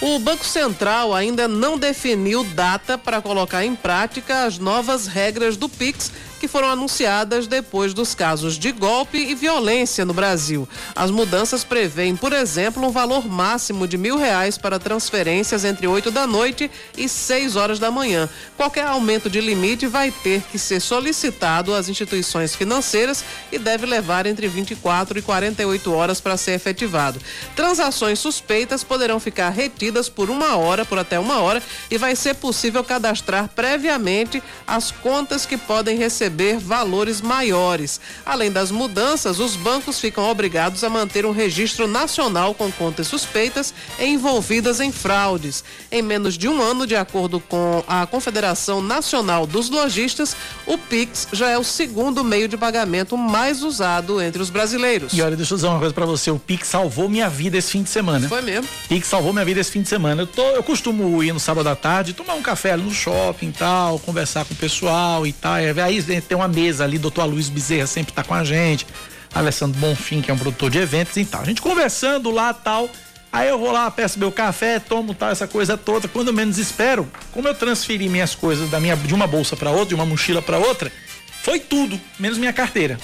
O Banco Central ainda não definiu data para colocar em prática as novas regras do PIX que foram anunciadas depois dos casos de golpe e violência no Brasil. As mudanças prevêem, por exemplo, um valor máximo de mil reais para transferências entre 8 da noite e 6 horas da manhã. Qualquer aumento de limite vai ter que ser solicitado às instituições financeiras e deve levar entre 24 e 48 horas para ser efetivado. Transações suspeitas poderão ficar retidas por uma hora, por até uma hora, e vai ser possível cadastrar previamente as contas que podem receber receber valores maiores. Além das mudanças, os bancos ficam obrigados a manter um registro nacional com contas suspeitas envolvidas em fraudes. Em menos de um ano, de acordo com a Confederação Nacional dos Lojistas, o Pix já é o segundo meio de pagamento mais usado entre os brasileiros. E olha, deixa eu dizer uma coisa para você, o Pix salvou minha vida esse fim de semana. Foi mesmo? Pix salvou minha vida esse fim de semana. Eu, tô, eu costumo ir no sábado à tarde, tomar um café ali no shopping e tal, conversar com o pessoal e tal. Aí tem uma mesa ali, doutor Luiz Bezerra sempre tá com a gente, Alessandro Bonfim, que é um produtor de eventos e tal. A gente conversando lá tal. Aí eu vou lá, peço meu café, tomo tal, essa coisa toda. Quando menos espero, como eu transferi minhas coisas da minha, de uma bolsa para outra, de uma mochila para outra, foi tudo, menos minha carteira.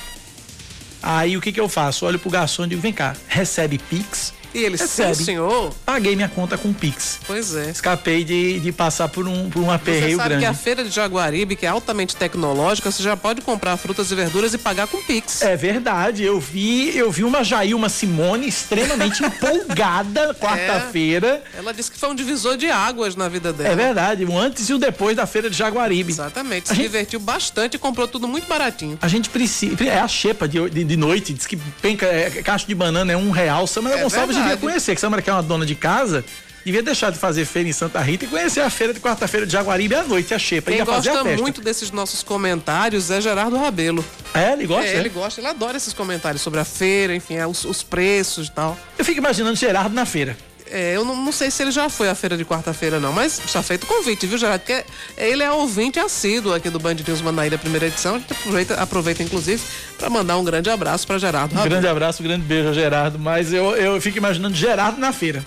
Aí o que que eu faço? Olho pro garçom e digo: vem cá, recebe Pix? E ele, recebe. sim, senhor. Paguei minha conta com Pix. Pois é. Escapei de, de passar por um, por um aperreio você sabe grande. que a feira de Jaguaribe, que é altamente tecnológica, você já pode comprar frutas e verduras e pagar com Pix. É verdade. Eu vi, eu vi uma Jailma Simone extremamente empolgada quarta-feira. É, ela disse que foi um divisor de águas na vida dela. É verdade, o antes e o depois da feira de Jaguaribe. Exatamente. Se a divertiu gente... bastante e comprou tudo muito baratinho. A gente precisa. É a xepa de, de, de noite, diz que penca, é, caixa de banana é um real. Samara é Gonçalves devia conhecer, que Samara que é uma dona de casa, devia deixar de fazer feira em Santa Rita e conhecer a feira de quarta-feira de Jaguaribe à noite, a Xepa. Quem gosta muito desses nossos comentários é Gerardo Rabelo. É, ele gosta? É, é, ele gosta, ele adora esses comentários sobre a feira, enfim, é, os, os preços e tal. Eu fico imaginando Gerardo na feira. É, eu não, não, sei se ele já foi à feira de quarta-feira, não, mas está feito o convite, viu, Gerardo? Porque ele é ouvinte assíduo aqui do Band News Manaíra, primeira edição. A gente aproveita, aproveita inclusive, para mandar um grande abraço para Gerardo. Um grande abraço, um grande beijo a Gerardo. Mas eu, eu fico imaginando Gerardo na feira.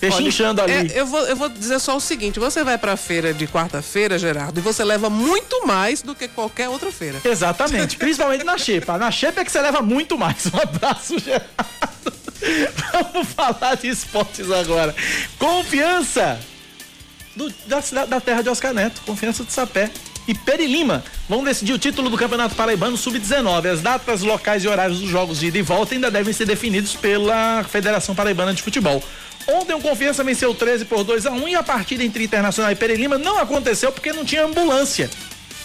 Pechinchando ali. É, eu, vou, eu vou dizer só o seguinte: você vai pra feira de quarta-feira, Gerardo, e você leva muito mais do que qualquer outra feira. Exatamente, principalmente na Xepa. Na Xepa é que você leva muito mais. Um abraço, Gerardo. Vamos falar de esportes agora. Confiança do, da, da terra de Oscar Neto, confiança de Sapé e Peri Lima vão decidir o título do Campeonato Paraibano Sub-19. As datas, locais e horários dos jogos de ida e volta ainda devem ser definidos pela Federação Paraibana de Futebol. Ontem o Confiança venceu 13 por 2 a 1 e a partida entre Internacional e Peri Lima não aconteceu porque não tinha ambulância.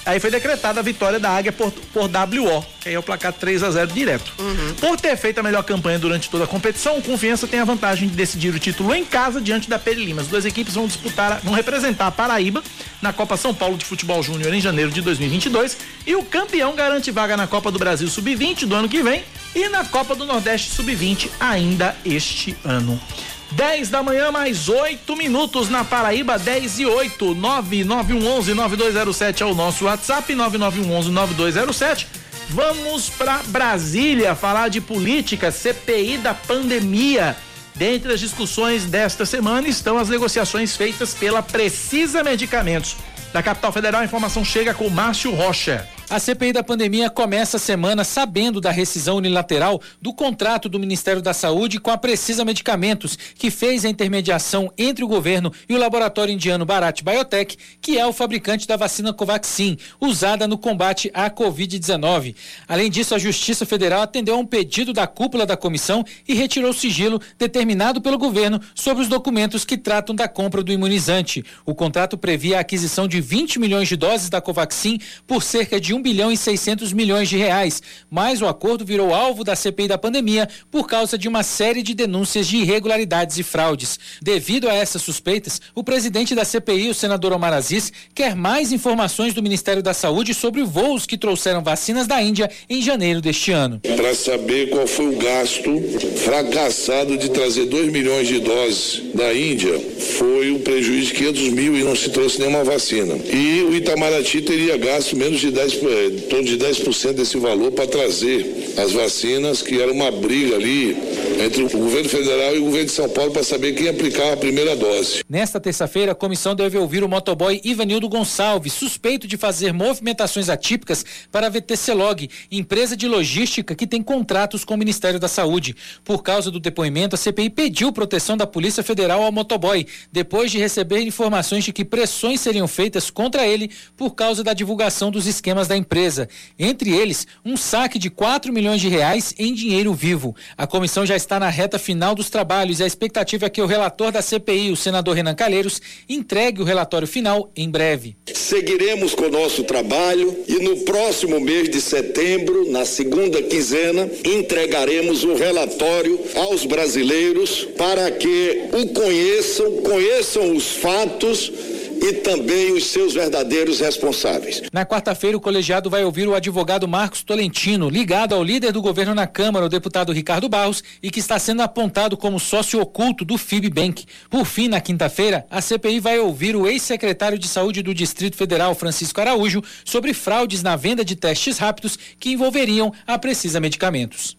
Aí foi decretada a vitória da Águia por, por WO, que aí é o placar 3 a 0 direto. Uhum. Por ter feito a melhor campanha durante toda a competição, o Confiança tem a vantagem de decidir o título em casa diante da Peri Lima. As duas equipes vão disputar, vão representar a Paraíba na Copa São Paulo de Futebol Júnior em janeiro de 2022 e o campeão garante vaga na Copa do Brasil Sub-20 do ano que vem e na Copa do Nordeste Sub-20 ainda este ano. 10 da manhã, mais 8 minutos na Paraíba, 10 e 8. 99111-9207 é o nosso WhatsApp, 9911-9207. Vamos para Brasília falar de política, CPI da pandemia. Dentre as discussões desta semana estão as negociações feitas pela Precisa Medicamentos. Da capital federal, a informação chega com Márcio Rocha. A CPI da pandemia começa a semana sabendo da rescisão unilateral do contrato do Ministério da Saúde com a Precisa Medicamentos, que fez a intermediação entre o governo e o laboratório indiano Bharat Biotech, que é o fabricante da vacina Covaxin, usada no combate à Covid-19. Além disso, a Justiça Federal atendeu a um pedido da cúpula da comissão e retirou o sigilo determinado pelo governo sobre os documentos que tratam da compra do imunizante. O contrato previa a aquisição de 20 milhões de doses da Covaxin por cerca de 1 bilhão e 600 milhões de reais, mas o acordo virou alvo da CPI da pandemia por causa de uma série de denúncias de irregularidades e fraudes. Devido a essas suspeitas, o presidente da CPI, o senador Omar Aziz, quer mais informações do Ministério da Saúde sobre voos que trouxeram vacinas da Índia em janeiro deste ano. Para saber qual foi o gasto fracassado de trazer 2 milhões de doses da Índia, foi um prejuízo de 500 mil e não se trouxe nenhuma vacina. E o Itamaraty teria gasto menos de 10% em torno de 10% desse valor para trazer as vacinas, que era uma briga ali entre o governo federal e o governo de São Paulo para saber quem aplicava a primeira dose. Nesta terça-feira, a comissão deve ouvir o motoboy Ivanildo Gonçalves, suspeito de fazer movimentações atípicas para a VTC Log, empresa de logística que tem contratos com o Ministério da Saúde. Por causa do depoimento, a CPI pediu proteção da Polícia Federal ao motoboy, depois de receber informações de que pressões seriam feitas contra ele por causa da divulgação dos esquemas da empresa. Entre eles, um saque de 4 milhões de reais em dinheiro vivo. A comissão já está na reta final dos trabalhos e a expectativa é que o relator da CPI, o senador Renan Calheiros, entregue o relatório final em breve. Seguiremos com o nosso trabalho e no próximo mês de setembro, na segunda quinzena, entregaremos o relatório aos brasileiros para que o conheçam, conheçam os fatos e também os seus verdadeiros responsáveis. Na quarta-feira, o colegiado vai ouvir o advogado Marcos Tolentino, ligado ao líder do governo na Câmara, o deputado Ricardo Barros, e que está sendo apontado como sócio oculto do FIBBank. Por fim, na quinta-feira, a CPI vai ouvir o ex-secretário de Saúde do Distrito Federal, Francisco Araújo, sobre fraudes na venda de testes rápidos que envolveriam a Precisa Medicamentos.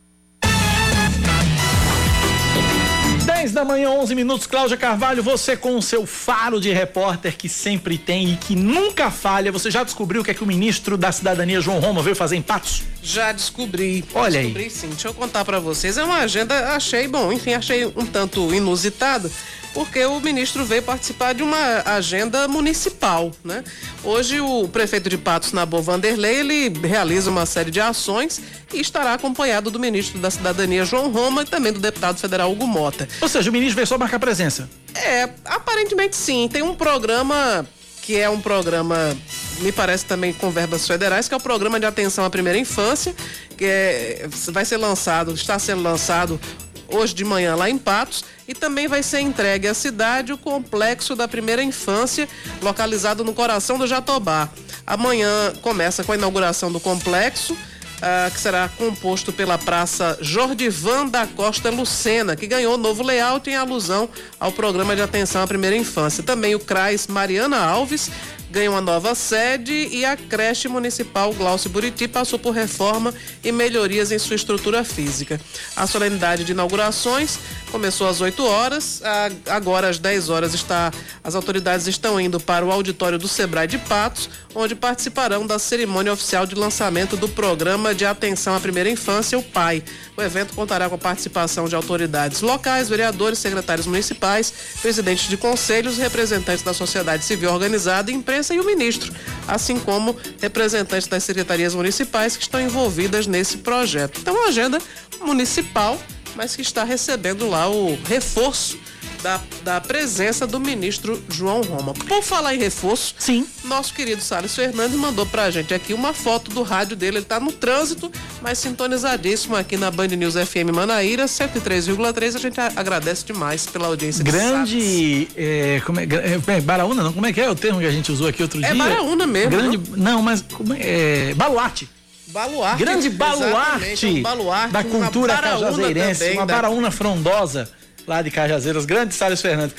10 da manhã, 11 minutos. Cláudia Carvalho, você com o seu faro de repórter que sempre tem e que nunca falha. Você já descobriu o que é que o ministro da Cidadania, João Roma, veio fazer em Patos? Já descobri. Olha descobri, aí. sim. Deixa eu contar para vocês. É uma agenda, achei, bom, enfim, achei um tanto inusitada porque o ministro veio participar de uma agenda municipal, né? Hoje o prefeito de Patos, Nabor Vanderlei, ele realiza uma série de ações e estará acompanhado do ministro da Cidadania, João Roma, e também do deputado federal Hugo Mota. Ou seja, o ministro veio só marcar presença. É, aparentemente sim. Tem um programa que é um programa, me parece também com verbas federais, que é o programa de atenção à primeira infância, que é, vai ser lançado, está sendo lançado hoje de manhã lá em Patos e também vai ser entregue à cidade o complexo da primeira infância, localizado no coração do Jatobá. Amanhã começa com a inauguração do complexo. Uh, que será composto pela Praça Jordivan da Costa Lucena, que ganhou novo layout em alusão ao programa de atenção à primeira infância. Também o CRAS Mariana Alves ganha uma nova sede e a creche municipal Glaucio Buriti passou por reforma e melhorias em sua estrutura física. A solenidade de inaugurações começou às 8 horas, agora às 10 horas está as autoridades estão indo para o auditório do Sebrae de Patos, onde participarão da cerimônia oficial de lançamento do programa de atenção à primeira infância, o PAI. O evento contará com a participação de autoridades locais, vereadores, secretários municipais, presidentes de conselhos, representantes da sociedade civil organizada, imprensa e o ministro, assim como representantes das secretarias municipais que estão envolvidas nesse projeto. Então, uma agenda municipal, mas que está recebendo lá o reforço da, da presença do ministro João Roma. Por falar em reforço, sim, nosso querido Salles Fernandes mandou pra gente aqui uma foto do rádio dele. Ele tá no trânsito, mas sintonizadíssimo aqui na Band News FM Manaíra, 103,3. A gente agradece demais pela audiência. Grande. É, como é, é, Baraúna, não? Como é que é o termo que a gente usou aqui outro é dia? É Baraúna mesmo. Grande, não? não, mas como é, é baluarte. Baluarte. Grande baluarte, um baluarte da cultura cajazeirense, uma da... baraúna frondosa lá de Cajazeiras, grande Salles Fernandes.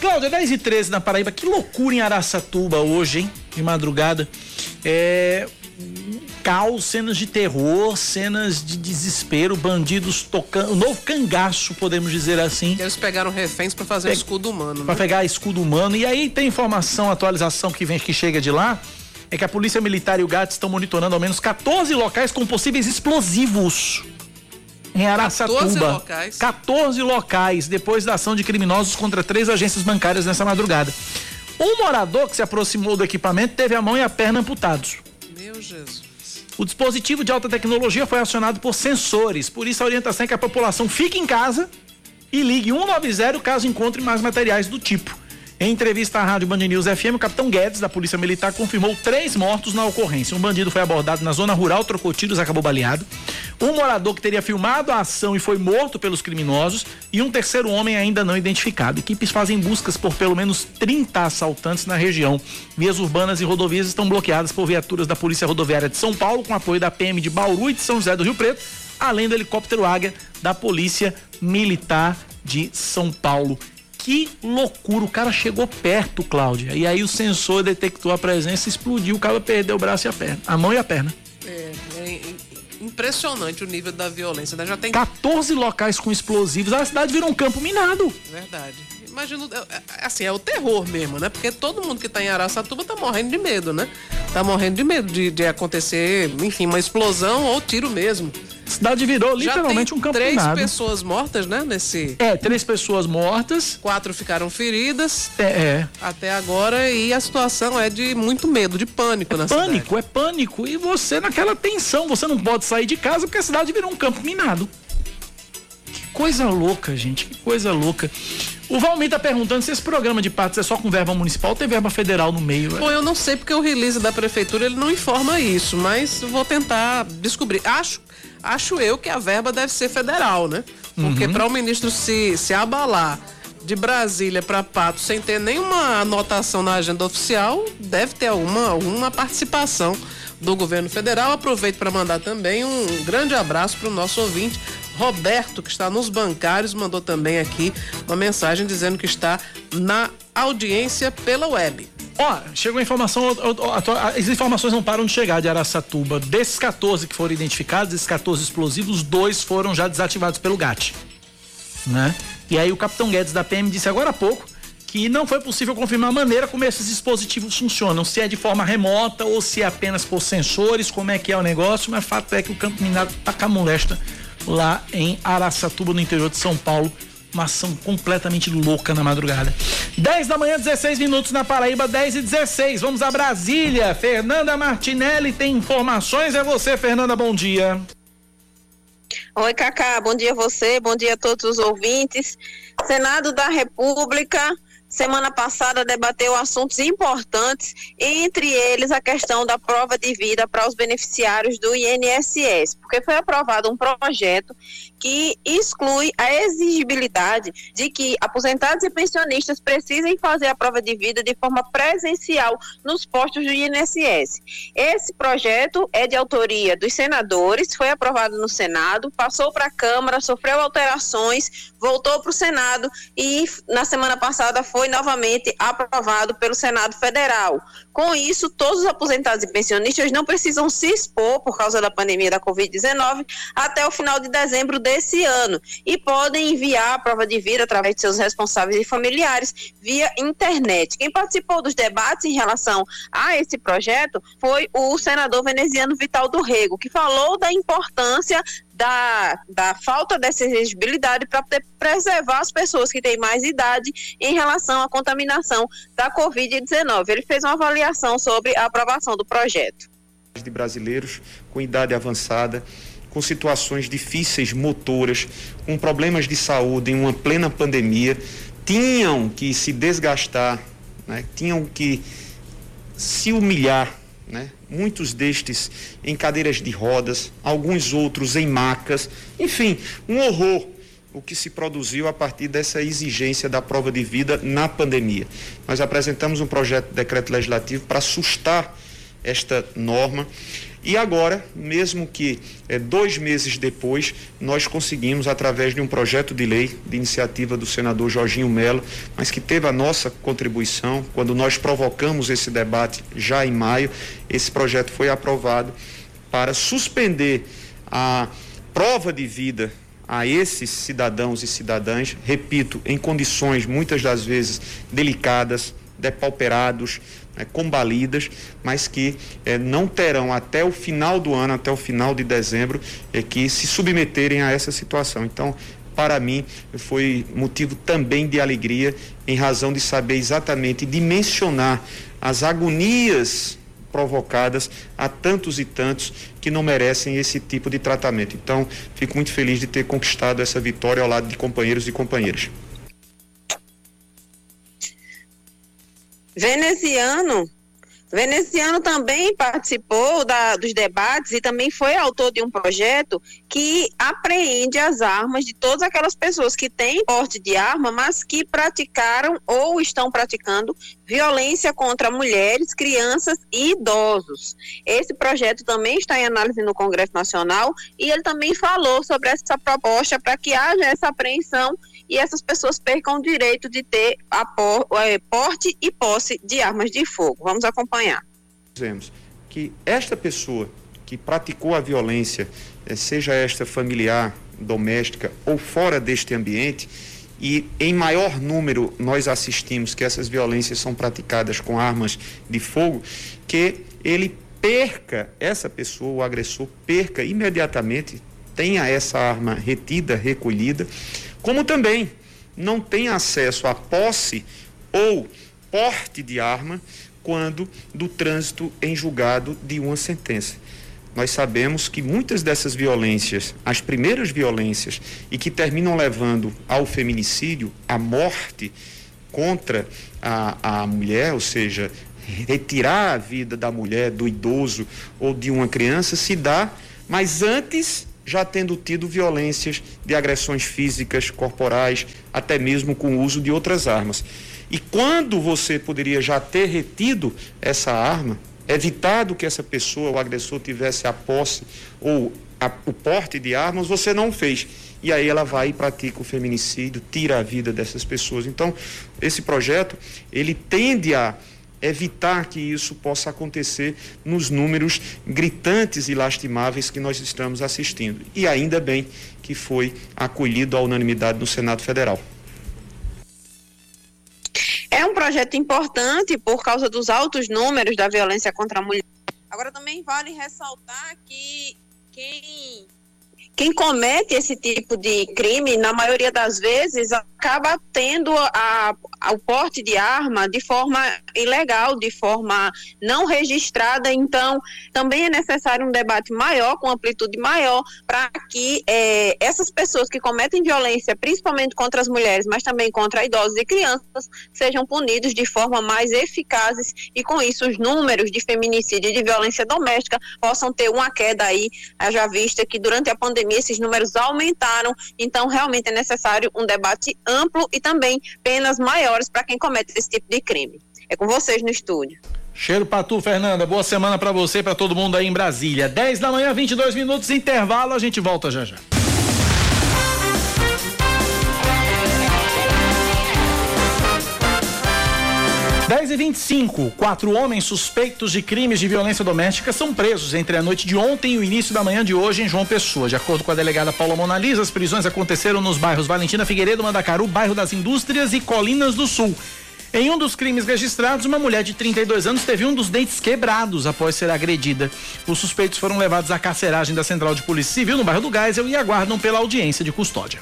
Cláudia, 10 e 13 na Paraíba, que loucura em Araçatuba hoje, hein? De madrugada. É. Caos, cenas de terror, cenas de desespero, bandidos tocando. O novo cangaço, podemos dizer assim. Eles pegaram reféns para fazer Pe... escudo humano. Para né? pegar escudo humano. E aí tem informação, atualização que vem que chega de lá. É que a Polícia Militar e o GAT estão monitorando ao menos 14 locais com possíveis explosivos em Araçatuba. 14 locais. 14 locais, depois da ação de criminosos contra três agências bancárias nessa madrugada. Um morador que se aproximou do equipamento teve a mão e a perna amputados. Meu Jesus. O dispositivo de alta tecnologia foi acionado por sensores, por isso a orientação é que a população fique em casa e ligue 190 caso encontre mais materiais do tipo. Em entrevista à Rádio Band News FM, o capitão Guedes, da Polícia Militar, confirmou três mortos na ocorrência. Um bandido foi abordado na zona rural, trocou tiros, acabou baleado. Um morador que teria filmado a ação e foi morto pelos criminosos. E um terceiro homem ainda não identificado. Equipes fazem buscas por pelo menos 30 assaltantes na região. Vias urbanas e rodovias estão bloqueadas por viaturas da Polícia Rodoviária de São Paulo, com apoio da PM de Bauru e de São José do Rio Preto, além do helicóptero Águia da Polícia Militar de São Paulo. Que loucura, o cara chegou perto, Cláudia. E aí o sensor detectou a presença, explodiu, o cara perdeu o braço e a perna, a mão e a perna. É, é impressionante o nível da violência, né? Já tem 14 locais com explosivos, a cidade virou um campo minado. Verdade. Imagino, é, é, assim, é o terror mesmo, né? Porque todo mundo que tá em Araçatuba tá morrendo de medo, né? Tá morrendo de medo de, de acontecer, enfim, uma explosão ou tiro mesmo cidade virou literalmente um campo três pessoas mortas, né? Nesse. É, três pessoas mortas. Quatro ficaram feridas. É, é. Até agora e a situação é de muito medo, de pânico é na pânico, cidade. é pânico. E você naquela tensão, você não pode sair de casa porque a cidade virou um campo minado. Que coisa louca, gente, que coisa louca. O Valmir tá perguntando se esse programa de partes é só com verba municipal ou tem verba federal no meio. Bom, eu não sei porque o release da prefeitura ele não informa isso, mas vou tentar descobrir. Acho acho eu que a verba deve ser federal, né? Porque uhum. para o ministro se, se abalar de Brasília para Pato sem ter nenhuma anotação na agenda oficial, deve ter alguma, alguma participação do governo federal. Aproveito para mandar também um grande abraço para o nosso ouvinte, Roberto, que está nos bancários, mandou também aqui uma mensagem dizendo que está na audiência pela web. Ó, chegou a informação, as informações não param de chegar de Araçatuba. Desses 14 que foram identificados, esses 14 explosivos, dois foram já desativados pelo GAT. Né? E aí o capitão Guedes da PM disse agora há pouco que não foi possível confirmar a maneira como esses dispositivos funcionam, se é de forma remota ou se é apenas por sensores, como é que é o negócio, mas fato é que o campo minado tá molesta lá em Araçatuba, no interior de São Paulo, uma ação completamente louca na madrugada. 10 da manhã, 16 minutos na Paraíba, 10 e 16. Vamos a Brasília. Fernanda Martinelli tem informações. É você, Fernanda, bom dia. Oi, Cacá, bom dia a você, bom dia a todos os ouvintes. Senado da República semana passada debateu assuntos importantes, entre eles a questão da prova de vida para os beneficiários do INSS, porque foi aprovado um projeto que exclui a exigibilidade de que aposentados e pensionistas precisem fazer a prova de vida de forma presencial nos postos do INSS. Esse projeto é de autoria dos senadores, foi aprovado no Senado, passou para a Câmara, sofreu alterações, voltou para o Senado e na semana passada foi novamente aprovado pelo Senado Federal. Com isso, todos os aposentados e pensionistas não precisam se expor por causa da pandemia da Covid-19 até o final de dezembro desse ano e podem enviar a prova de vida através de seus responsáveis e familiares via internet. Quem participou dos debates em relação a esse projeto foi o senador veneziano Vital do Rego, que falou da importância da, da falta dessa exigibilidade para preservar as pessoas que têm mais idade em relação à contaminação da Covid-19. Ele fez uma avaliação sobre a aprovação do projeto. De brasileiros com idade avançada, com situações difíceis motoras, com problemas de saúde em uma plena pandemia, tinham que se desgastar, né? tinham que se humilhar né? Muitos destes em cadeiras de rodas, alguns outros em macas, enfim, um horror o que se produziu a partir dessa exigência da prova de vida na pandemia. Nós apresentamos um projeto de decreto legislativo para assustar esta norma e agora, mesmo que é, dois meses depois, nós conseguimos, através de um projeto de lei de iniciativa do senador Jorginho Melo, mas que teve a nossa contribuição, quando nós provocamos esse debate já em maio, esse projeto foi aprovado para suspender a prova de vida a esses cidadãos e cidadãs, repito, em condições muitas das vezes delicadas, depauperados, né, combalidas, mas que eh, não terão até o final do ano, até o final de dezembro, eh, que se submeterem a essa situação. Então, para mim, foi motivo também de alegria, em razão de saber exatamente dimensionar as agonias provocadas a tantos e tantos que não merecem esse tipo de tratamento. Então, fico muito feliz de ter conquistado essa vitória ao lado de companheiros e companheiras. Veneziano. Veneziano também participou da, dos debates e também foi autor de um projeto que apreende as armas de todas aquelas pessoas que têm porte de arma, mas que praticaram ou estão praticando violência contra mulheres, crianças e idosos. Esse projeto também está em análise no Congresso Nacional e ele também falou sobre essa proposta para que haja essa apreensão e essas pessoas percam o direito de ter a por, é, porte e posse de armas de fogo. Vamos acompanhar. Dizemos que esta pessoa que praticou a violência, é, seja esta familiar, doméstica ou fora deste ambiente, e em maior número nós assistimos que essas violências são praticadas com armas de fogo, que ele perca, essa pessoa, o agressor, perca imediatamente, tenha essa arma retida, recolhida, como também não tem acesso à posse ou porte de arma quando do trânsito em julgado de uma sentença. Nós sabemos que muitas dessas violências, as primeiras violências, e que terminam levando ao feminicídio, à morte contra a, a mulher, ou seja, retirar a vida da mulher, do idoso ou de uma criança, se dá, mas antes já tendo tido violências de agressões físicas, corporais, até mesmo com o uso de outras armas. E quando você poderia já ter retido essa arma, evitado que essa pessoa, o agressor, tivesse a posse ou a, o porte de armas, você não fez. E aí ela vai e pratica o feminicídio, tira a vida dessas pessoas. Então, esse projeto, ele tende a evitar que isso possa acontecer nos números gritantes e lastimáveis que nós estamos assistindo. E ainda bem que foi acolhido à unanimidade no Senado Federal. É um projeto importante por causa dos altos números da violência contra a mulher. Agora também vale ressaltar que quem quem comete esse tipo de crime, na maioria das vezes, acaba tendo a, o porte de arma de forma ilegal, de forma não registrada. Então, também é necessário um debate maior, com amplitude maior, para que é, essas pessoas que cometem violência, principalmente contra as mulheres, mas também contra idosos e crianças, sejam punidos de forma mais eficazes e, com isso, os números de feminicídio e de violência doméstica possam ter uma queda aí, já vista que durante a pandemia esses números aumentaram, então realmente é necessário um debate amplo e também penas maiores para quem comete esse tipo de crime. É com vocês no estúdio. Cheiro pra tu, Fernanda. Boa semana para você e para todo mundo aí em Brasília. 10 da manhã, 22 minutos, intervalo, a gente volta já já. 10 e 25 quatro homens suspeitos de crimes de violência doméstica são presos entre a noite de ontem e o início da manhã de hoje em João Pessoa. De acordo com a delegada Paula Monalisa, as prisões aconteceram nos bairros Valentina Figueiredo, Mandacaru, bairro das Indústrias e Colinas do Sul. Em um dos crimes registrados, uma mulher de 32 anos teve um dos dentes quebrados após ser agredida. Os suspeitos foram levados à carceragem da Central de Polícia Civil no bairro do Geisel e aguardam pela audiência de custódia.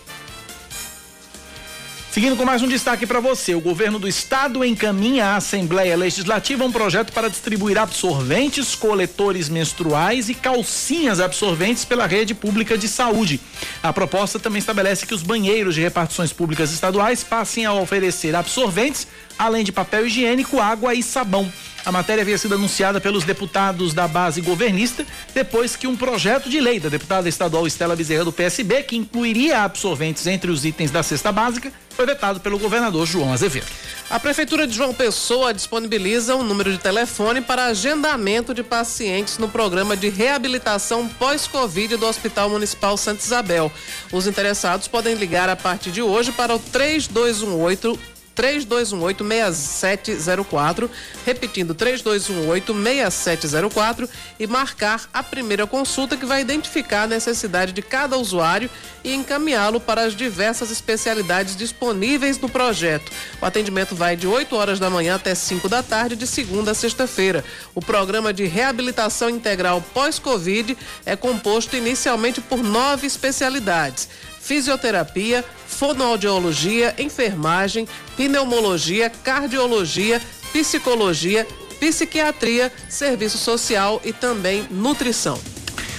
Seguindo com mais um destaque para você, o governo do estado encaminha à Assembleia Legislativa um projeto para distribuir absorventes, coletores menstruais e calcinhas absorventes pela rede pública de saúde. A proposta também estabelece que os banheiros de repartições públicas estaduais passem a oferecer absorventes, além de papel higiênico, água e sabão. A matéria havia sido anunciada pelos deputados da base governista depois que um projeto de lei da deputada estadual Estela Bezerra do PSB, que incluiria absorventes entre os itens da cesta básica, foi vetado pelo governador João Azevedo. A Prefeitura de João Pessoa disponibiliza um número de telefone para agendamento de pacientes no programa de reabilitação pós-Covid do Hospital Municipal Santa Isabel. Os interessados podem ligar a partir de hoje para o 3218 3218-6704, repetindo 3218-6704 e marcar a primeira consulta que vai identificar a necessidade de cada usuário e encaminhá-lo para as diversas especialidades disponíveis no projeto. O atendimento vai de 8 horas da manhã até 5 da tarde, de segunda a sexta-feira. O programa de reabilitação integral pós-Covid é composto inicialmente por nove especialidades fisioterapia, fonoaudiologia, enfermagem, pneumologia, cardiologia, psicologia, psiquiatria, serviço social e também nutrição.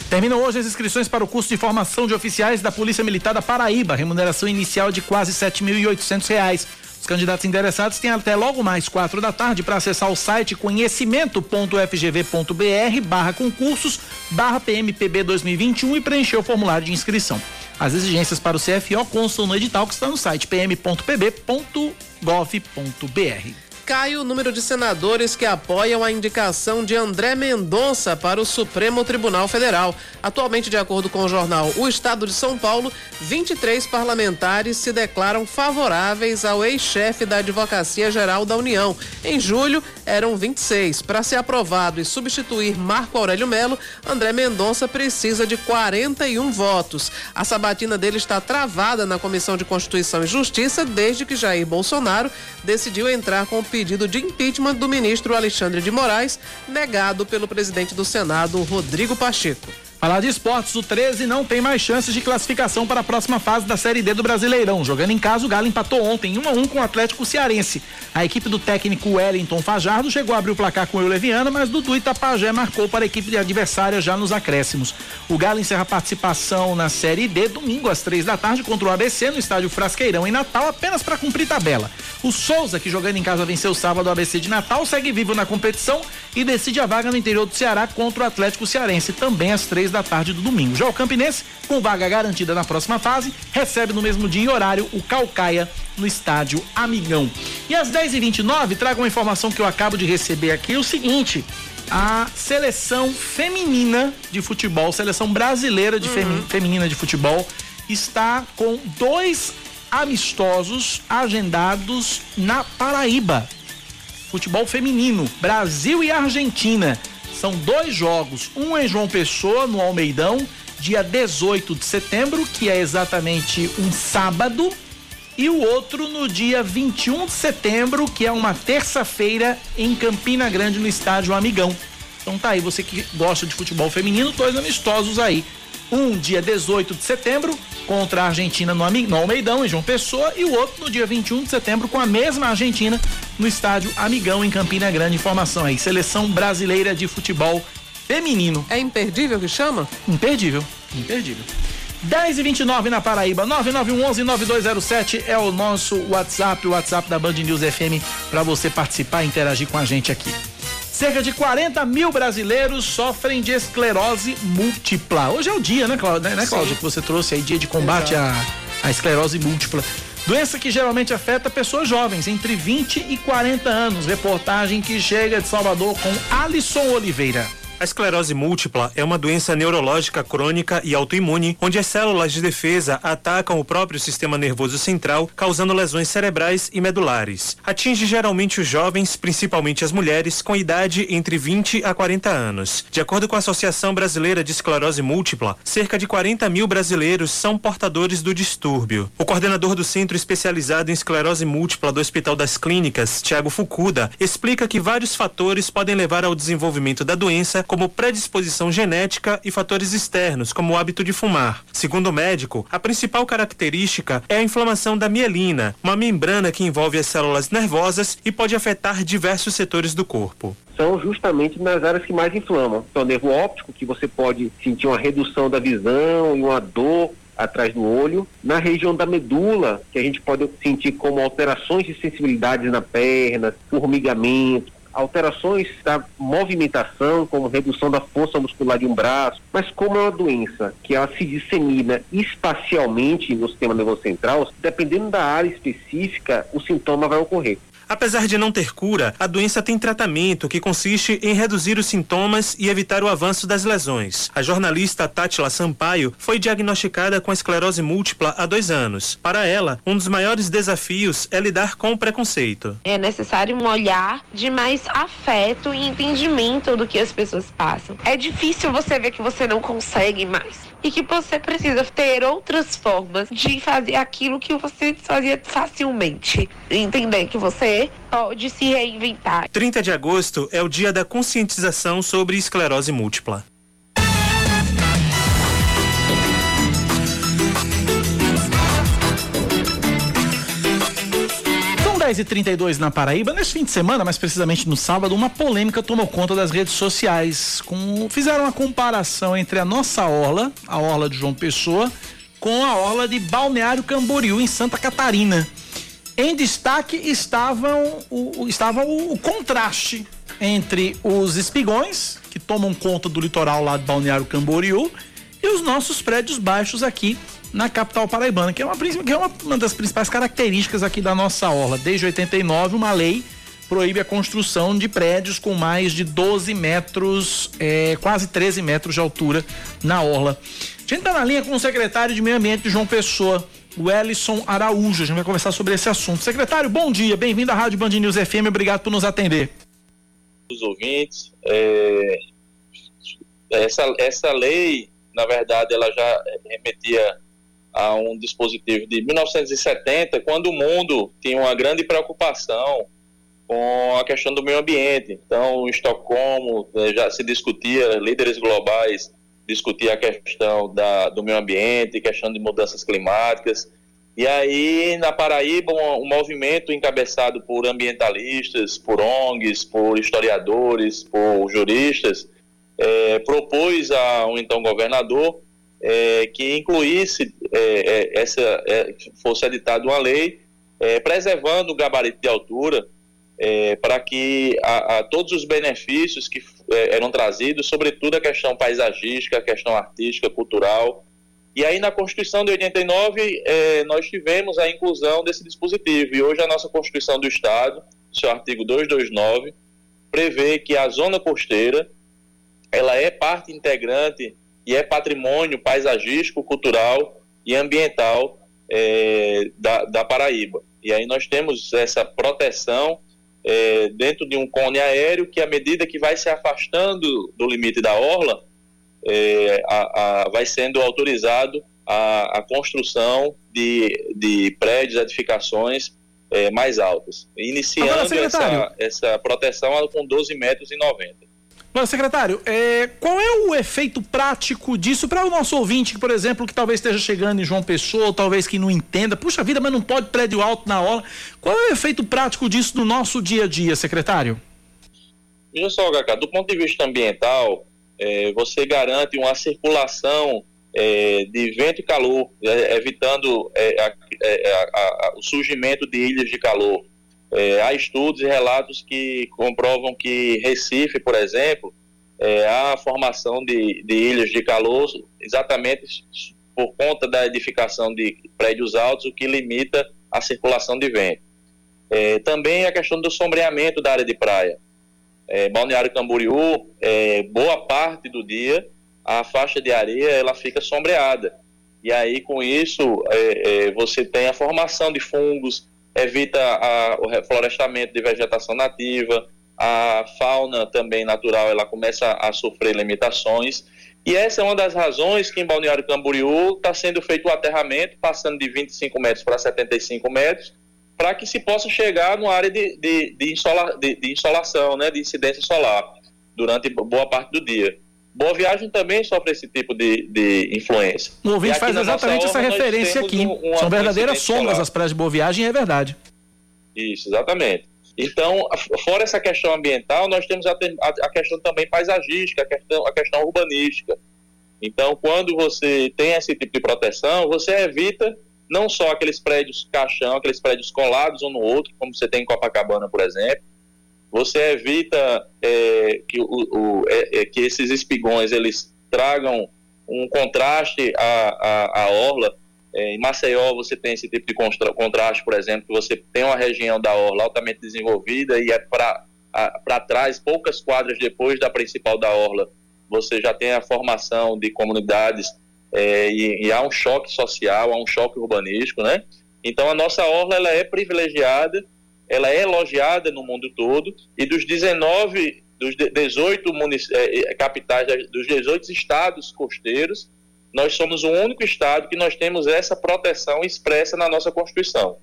Terminam hoje as inscrições para o curso de formação de oficiais da Polícia Militar da Paraíba, remuneração inicial de quase R$ 7.800. Os candidatos interessados têm até logo mais quatro da tarde para acessar o site conhecimento.fgv.br barra concursos barra PMPB 2021 e preencher o formulário de inscrição. As exigências para o CFO constam no edital que está no site pm.pb.gov.br cai o número de senadores que apoiam a indicação de André Mendonça para o Supremo Tribunal Federal. Atualmente, de acordo com o jornal O Estado de São Paulo, 23 parlamentares se declaram favoráveis ao ex-chefe da Advocacia Geral da União. Em julho, eram 26. Para ser aprovado e substituir Marco Aurélio Melo, André Mendonça precisa de 41 votos. A sabatina dele está travada na Comissão de Constituição e Justiça desde que Jair Bolsonaro decidiu entrar com o pedido de impeachment do ministro Alexandre de Moraes, negado pelo presidente do Senado, Rodrigo Pacheco. Falar de esportes, o 13 não tem mais chances de classificação para a próxima fase da Série D do Brasileirão. Jogando em casa, o Galo empatou ontem 1 a 1 com o Atlético Cearense. A equipe do técnico Wellington Fajardo chegou a abrir o placar com o Leviana, mas Dudu Itapajé marcou para a equipe adversária já nos acréscimos. O Galo encerra a participação na Série D domingo às três da tarde contra o ABC no estádio Frasqueirão em Natal, apenas para cumprir tabela. O Souza, que jogando em casa venceu sábado o ABC de Natal, segue vivo na competição e decide a vaga no interior do Ceará contra o Atlético Cearense, também às três da tarde do domingo. Já o Campinense, com vaga garantida na próxima fase, recebe no mesmo dia e horário o Calcaia no estádio Amigão. E às 10h29, trago uma informação que eu acabo de receber aqui: o seguinte. A seleção feminina de futebol, seleção brasileira de uhum. feminina de futebol, está com dois amistosos agendados na Paraíba. Futebol feminino, Brasil e Argentina. São dois jogos, um em João Pessoa, no Almeidão, dia 18 de setembro, que é exatamente um sábado, e o outro no dia 21 de setembro, que é uma terça-feira, em Campina Grande, no estádio Amigão. Então tá aí, você que gosta de futebol feminino, dois amistosos aí. Um dia 18 de setembro contra a Argentina no, no Almeidão, em João Pessoa, e o outro no dia 21 de setembro com a mesma Argentina no estádio Amigão, em Campina Grande. Informação aí, seleção brasileira de futebol feminino. É imperdível que chama? Imperdível, imperdível. 10 e 29 na Paraíba, 9911-9207 é o nosso WhatsApp, o WhatsApp da Band News FM, para você participar e interagir com a gente aqui. Cerca de 40 mil brasileiros sofrem de esclerose múltipla. Hoje é o dia, né, Cláudia, né, Cláudia que você trouxe aí, dia de combate à, à esclerose múltipla. Doença que geralmente afeta pessoas jovens, entre 20 e 40 anos. Reportagem que chega de Salvador com Alisson Oliveira. A esclerose múltipla é uma doença neurológica crônica e autoimune, onde as células de defesa atacam o próprio sistema nervoso central, causando lesões cerebrais e medulares. Atinge geralmente os jovens, principalmente as mulheres, com idade entre 20 a 40 anos. De acordo com a Associação Brasileira de Esclerose Múltipla, cerca de 40 mil brasileiros são portadores do distúrbio. O coordenador do Centro Especializado em Esclerose Múltipla do Hospital das Clínicas, Tiago Fukuda, explica que vários fatores podem levar ao desenvolvimento da doença como predisposição genética e fatores externos, como o hábito de fumar. Segundo o médico, a principal característica é a inflamação da mielina, uma membrana que envolve as células nervosas e pode afetar diversos setores do corpo são justamente nas áreas que mais inflamam. Então, o nervo óptico, que você pode sentir uma redução da visão e uma dor atrás do olho. Na região da medula, que a gente pode sentir como alterações de sensibilidade na perna, formigamento, alterações da movimentação, como redução da força muscular de um braço, mas como é uma doença que ela se dissemina espacialmente no sistema nervoso central, dependendo da área específica, o sintoma vai ocorrer. Apesar de não ter cura, a doença tem tratamento que consiste em reduzir os sintomas e evitar o avanço das lesões. A jornalista Tátila Sampaio foi diagnosticada com esclerose múltipla há dois anos. Para ela, um dos maiores desafios é lidar com o preconceito. É necessário um olhar de mais afeto e entendimento do que as pessoas passam. É difícil você ver que você não consegue mais e que você precisa ter outras formas de fazer aquilo que você fazia facilmente. Entender que você pode se reinventar. 30 de agosto é o dia da conscientização sobre esclerose múltipla. 10h32 na Paraíba, nesse fim de semana, mais precisamente no sábado, uma polêmica tomou conta das redes sociais. Com, fizeram uma comparação entre a nossa orla, a orla de João Pessoa, com a orla de Balneário Camboriú, em Santa Catarina. Em destaque estavam o, estava o, o contraste entre os espigões, que tomam conta do litoral lá de Balneário Camboriú, e os nossos prédios baixos aqui na capital paraibana, que é uma, que é uma, das principais características aqui da nossa orla. Desde 89, uma lei proíbe a construção de prédios com mais de 12 metros, é, quase 13 metros de altura na orla. A gente está na linha com o secretário de Meio Ambiente João Pessoa, o Ellison Araújo. A gente vai conversar sobre esse assunto. Secretário, bom dia, bem-vindo à Rádio Band News FM, obrigado por nos atender. Os ouvintes, é, essa, essa lei, na verdade, ela já remetia a um dispositivo de 1970, quando o mundo tinha uma grande preocupação com a questão do meio ambiente. Então, em Estocolmo eh, já se discutia, líderes globais discutia a questão da, do meio ambiente, questão de mudanças climáticas. E aí, na Paraíba, um, um movimento encabeçado por ambientalistas, por ONGs, por historiadores, por juristas, é, propôs a um então governador é, que incluísse é, é essa é, fosse editada uma lei é, preservando o gabarito de altura para que a, a, todos os benefícios que eram trazidos, sobretudo a questão paisagística, a questão artística, cultural. E aí na Constituição de 89 nós tivemos a inclusão desse dispositivo e hoje a nossa Constituição do Estado, seu artigo 229, prevê que a zona costeira ela é parte integrante e é patrimônio paisagístico, cultural e ambiental é, da, da, Paraíba. E aí nós temos essa proteção é, dentro de um cone aéreo que, à medida que vai se afastando do limite da orla, é, a, a, vai sendo autorizado a, a construção de, de prédios, edificações é, mais altas, iniciando Agora, essa, essa proteção com 12 metros e 90. Mas, secretário, é, qual é o efeito prático disso para o nosso ouvinte, por exemplo, que talvez esteja chegando em João Pessoa, talvez que não entenda, puxa vida, mas não pode prédio alto na hora. Qual é o efeito prático disso no nosso dia a dia, secretário? Veja só, Cacá, do ponto de vista ambiental, é, você garante uma circulação é, de vento e calor, é, evitando é, a, é, a, a, o surgimento de ilhas de calor. É, há estudos e relatos que comprovam que Recife, por exemplo, é, há a formação de, de ilhas de calor exatamente por conta da edificação de prédios altos, o que limita a circulação de vento. É, também a questão do sombreamento da área de praia. É, Balneário Camboriú, é, boa parte do dia, a faixa de areia ela fica sombreada. E aí, com isso, é, você tem a formação de fungos, evita a, o reflorestamento de vegetação nativa, a fauna também natural ela começa a sofrer limitações. E essa é uma das razões que em Balneário Camboriú está sendo feito o aterramento, passando de 25 metros para 75 metros, para que se possa chegar numa área de, de, de, insola, de, de insolação, né, de incidência solar, durante boa parte do dia. Boa Viagem também sofre esse tipo de, de influência. O ouvinte faz exatamente essa referência aqui. Um, São verdadeiras sombras as praias de Boa Viagem, é verdade. Isso, exatamente. Então, fora essa questão ambiental, nós temos a, a, questão também paisagística, a questão, a questão urbanística. Então, quando você tem esse tipo de proteção, você evita não só aqueles prédios caixão, aqueles prédios colados um no outro, como você tem em Copacabana, por exemplo, você evita é, que, o, o é, é, que esses espigões eles tragam um contraste à, à, à orla, é, em Maceió você tem esse tipo de contraste, por exemplo, que você tem uma região da orla altamente desenvolvida e é para trás, poucas quadras depois da principal da orla, você já tem a formação de comunidades é, e, e, há um choque social, há um choque urbanístico, né? Então a nossa orla ela é privilegiada, ela é elogiada no mundo todo e dos 19, dos 18 é, é, capitais, dos 18 estados costeiros, nós somos o único estado que nós temos essa proteção expressa na nossa Constituição.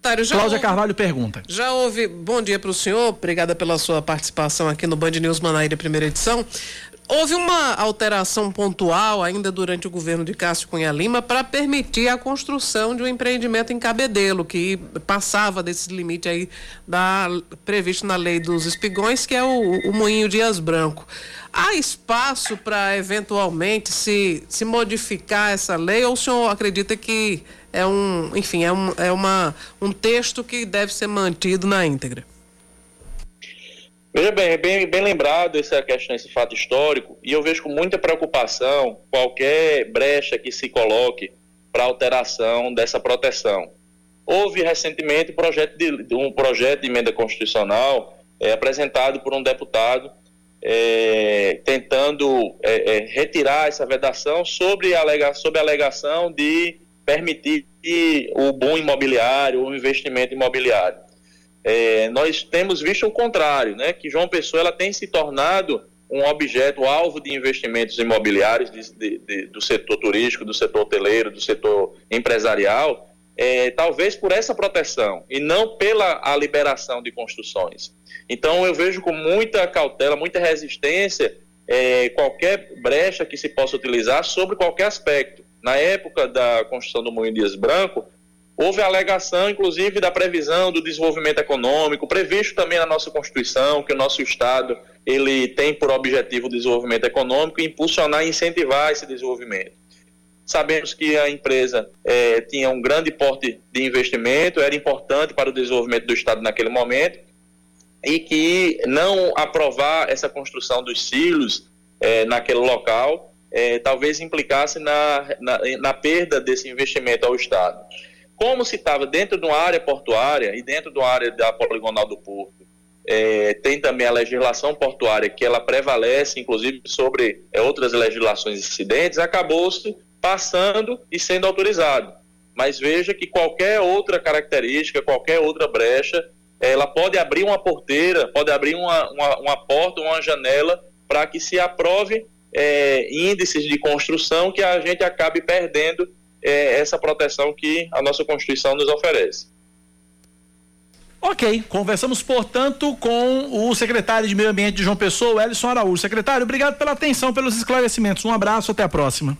Cláudia houve, Carvalho pergunta. Já houve. Bom dia para o senhor, obrigada pela sua participação aqui no Band News Manaíra, primeira edição. Houve uma alteração pontual ainda durante o governo de Cássio Cunha Lima para permitir a construção de um empreendimento em Cabedelo, que passava desse limite aí da, previsto na lei dos espigões, que é o, o Moinho Dias Branco. Há espaço para eventualmente se, se modificar essa lei ou o senhor acredita que é um, enfim, é, um, é uma, um texto que deve ser mantido na íntegra? Veja bem, é bem, bem lembrado essa questão, esse fato histórico, e eu vejo com muita preocupação qualquer brecha que se coloque para alteração dessa proteção. Houve recentemente um projeto de, um projeto de emenda constitucional é, apresentado por um deputado é, tentando é, é retirar essa vedação sobre a, alega, sobre alegação de permitir o bom imobiliário, o investimento imobiliário é, nós temos visto o contrário, né, que João Pessoa ela tem se tornado um objeto alvo de investimentos imobiliários de, de, de, do setor turístico, do setor hoteleiro, do setor empresarial, é, talvez por essa proteção e não pela a liberação de construções. Então eu vejo com muita cautela, muita resistência é, qualquer brecha que se possa utilizar sobre qualquer aspecto. Na época da construção do Moinho Dias Branco, Houve alegação, inclusive, da previsão do desenvolvimento econômico, previsto também na nossa Constituição, que o nosso Estado ele tem por objetivo o desenvolvimento econômico e impulsionar e incentivar esse desenvolvimento. Sabemos que a empresa é, tinha um grande porte de investimento, era importante para o desenvolvimento do Estado naquele momento, e que não aprovar essa construção dos silos é, naquele local é, talvez implicasse na, na, na perda desse investimento ao Estado. Como se estava dentro de uma área portuária e dentro de uma área da poligonal do porto, é, tem também a legislação portuária que ela prevalece, inclusive, sobre é, outras legislações incidentes, acabou-se passando e sendo autorizado. Mas veja que qualquer outra característica, qualquer outra brecha, ela pode abrir uma porteira, pode abrir uma, uma, uma porta, uma janela para que se aprove é, índices de construção que a gente acabe perdendo é, essa proteção que a nossa Constituição nos oferece. Ok, conversamos, portanto, com o secretário de Meio Ambiente de João Pessoa, Elison Araújo. Secretário, obrigado pela atenção, pelos esclarecimentos. Um abraço, até a próxima.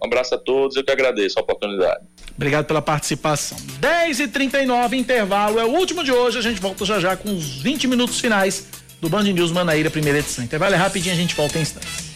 Um abraço a todos, eu que agradeço a oportunidade. Obrigado pela participação. 10 e 39 intervalo, é o último de hoje. A gente volta já já com os 20 minutos finais do Band News Manaíra, primeira edição. Intervalo é rapidinho, a gente volta em instantes.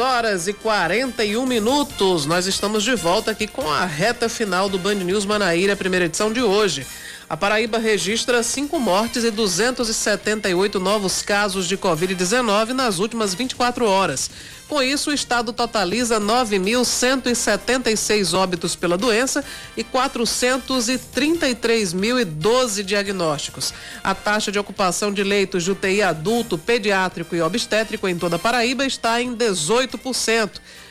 Horas e 41 minutos. Nós estamos de volta aqui com a reta final do Band News Manaíra, primeira edição de hoje. A Paraíba registra cinco mortes e 278 novos casos de Covid-19 nas últimas 24 horas. Com isso, o estado totaliza 9.176 óbitos pela doença e 433.012 diagnósticos. A taxa de ocupação de leitos de UTI adulto, pediátrico e obstétrico em toda a Paraíba está em 18%.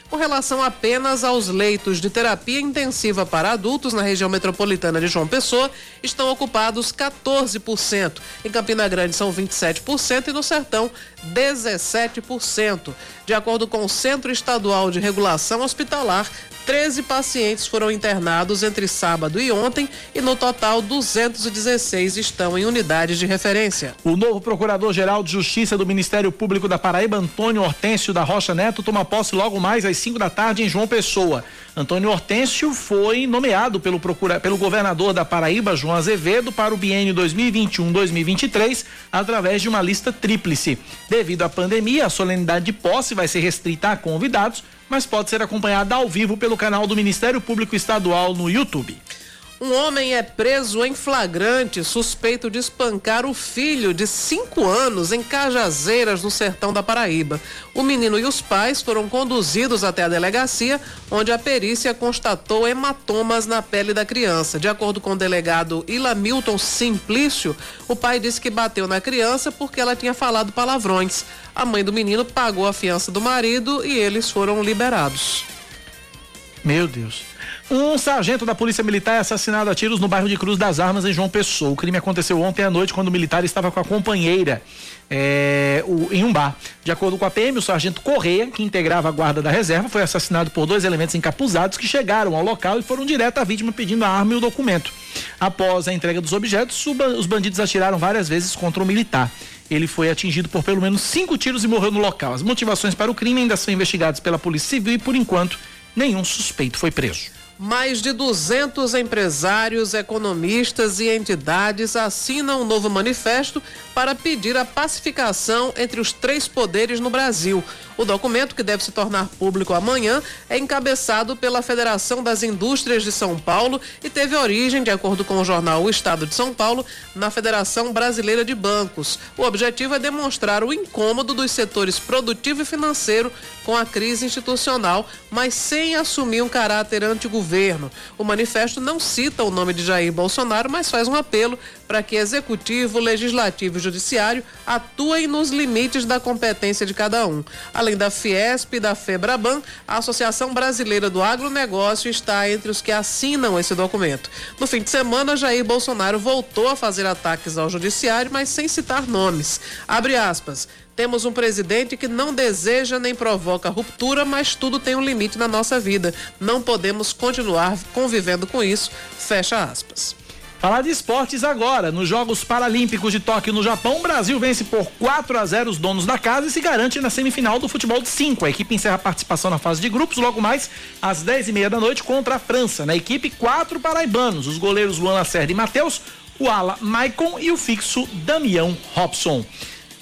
Com relação apenas aos leitos de terapia intensiva para adultos na região metropolitana de João Pessoa, estão ocupados 14%. Em Campina Grande são 27% e no Sertão 17%. De acordo com o Centro Estadual de Regulação Hospitalar, 13 pacientes foram internados entre sábado e ontem e no total 216 estão em unidades de referência. O novo Procurador-Geral de Justiça do Ministério Público da Paraíba, Antônio Hortêncio da Rocha Neto, toma posse logo mais às 5 da tarde em João Pessoa. Antônio Hortêncio foi nomeado pelo, procura, pelo governador da Paraíba, João Azevedo, para o biênio 2021-2023, através de uma lista tríplice. Devido à pandemia, a solenidade de posse vai ser restrita a convidados, mas pode ser acompanhada ao vivo pelo canal do Ministério Público Estadual no YouTube. Um homem é preso em flagrante, suspeito de espancar o filho de cinco anos em Cajazeiras, no sertão da Paraíba. O menino e os pais foram conduzidos até a delegacia, onde a perícia constatou hematomas na pele da criança. De acordo com o delegado Ilamilton Simplício, o pai disse que bateu na criança porque ela tinha falado palavrões. A mãe do menino pagou a fiança do marido e eles foram liberados. Meu Deus. Um sargento da Polícia Militar é assassinado a tiros no bairro de Cruz das Armas, em João Pessoa. O crime aconteceu ontem à noite, quando o militar estava com a companheira é, o, em um bar. De acordo com a PM, o sargento Correia, que integrava a guarda da reserva, foi assassinado por dois elementos encapuzados que chegaram ao local e foram direto à vítima pedindo a arma e o documento. Após a entrega dos objetos, os bandidos atiraram várias vezes contra o militar. Ele foi atingido por pelo menos cinco tiros e morreu no local. As motivações para o crime ainda são investigadas pela Polícia Civil e, por enquanto, nenhum suspeito foi preso. Mais de 200 empresários, economistas e entidades assinam um novo manifesto para pedir a pacificação entre os três poderes no Brasil. O documento, que deve se tornar público amanhã, é encabeçado pela Federação das Indústrias de São Paulo e teve origem, de acordo com o jornal O Estado de São Paulo, na Federação Brasileira de Bancos. O objetivo é demonstrar o incômodo dos setores produtivo e financeiro com a crise institucional, mas sem assumir um caráter anti-governo. O manifesto não cita o nome de Jair Bolsonaro, mas faz um apelo para que executivo, legislativo e judiciário atuem nos limites da competência de cada um. Além da Fiesp e da Febraban, a Associação Brasileira do Agronegócio está entre os que assinam esse documento. No fim de semana, Jair Bolsonaro voltou a fazer ataques ao judiciário, mas sem citar nomes. Abre aspas. Temos um presidente que não deseja nem provoca ruptura, mas tudo tem um limite na nossa vida. Não podemos continuar convivendo com isso. Fecha aspas. Falar de esportes agora. Nos Jogos Paralímpicos de Tóquio, no Japão, o Brasil vence por 4 a 0 os donos da casa e se garante na semifinal do futebol de 5. A equipe encerra a participação na fase de grupos logo mais às 10 e meia da noite contra a França. Na equipe, quatro paraibanos: os goleiros Luan Lacerda e Matheus, o ala Maicon e o fixo Damião Robson.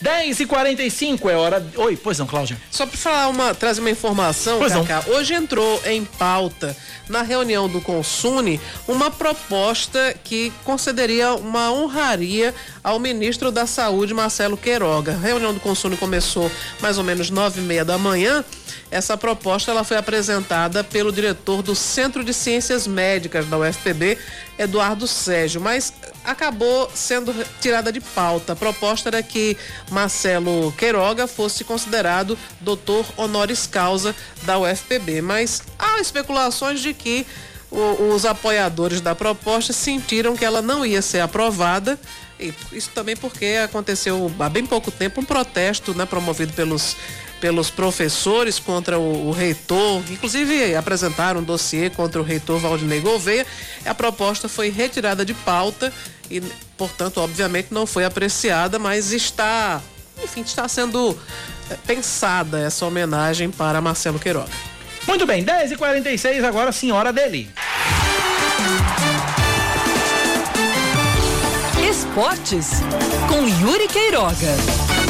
10 e 45 é hora. Oi, pois não, Cláudia. Só para falar uma, trazer uma informação, pois Cacá. Não. Hoje entrou em pauta na reunião do Consune uma proposta que concederia uma honraria ao ministro da Saúde, Marcelo Queiroga. A reunião do Consune começou mais ou menos nove e meia da manhã. Essa proposta ela foi apresentada pelo diretor do Centro de Ciências Médicas da UFPB, Eduardo Sérgio, mas acabou sendo tirada de pauta. A proposta era que Marcelo Queiroga fosse considerado doutor honoris causa da UFPB, mas há especulações de que os apoiadores da proposta sentiram que ela não ia ser aprovada. Isso também porque aconteceu há bem pouco tempo um protesto né, promovido pelos pelos professores contra o, o, reitor, inclusive apresentaram um dossiê contra o reitor Valdinei Gouveia. A proposta foi retirada de pauta e, portanto, obviamente não foi apreciada, mas está, enfim, está sendo é, pensada essa homenagem para Marcelo Queiroga. Muito bem, 10h46, agora a senhora dele. Esportes com Yuri Queiroga.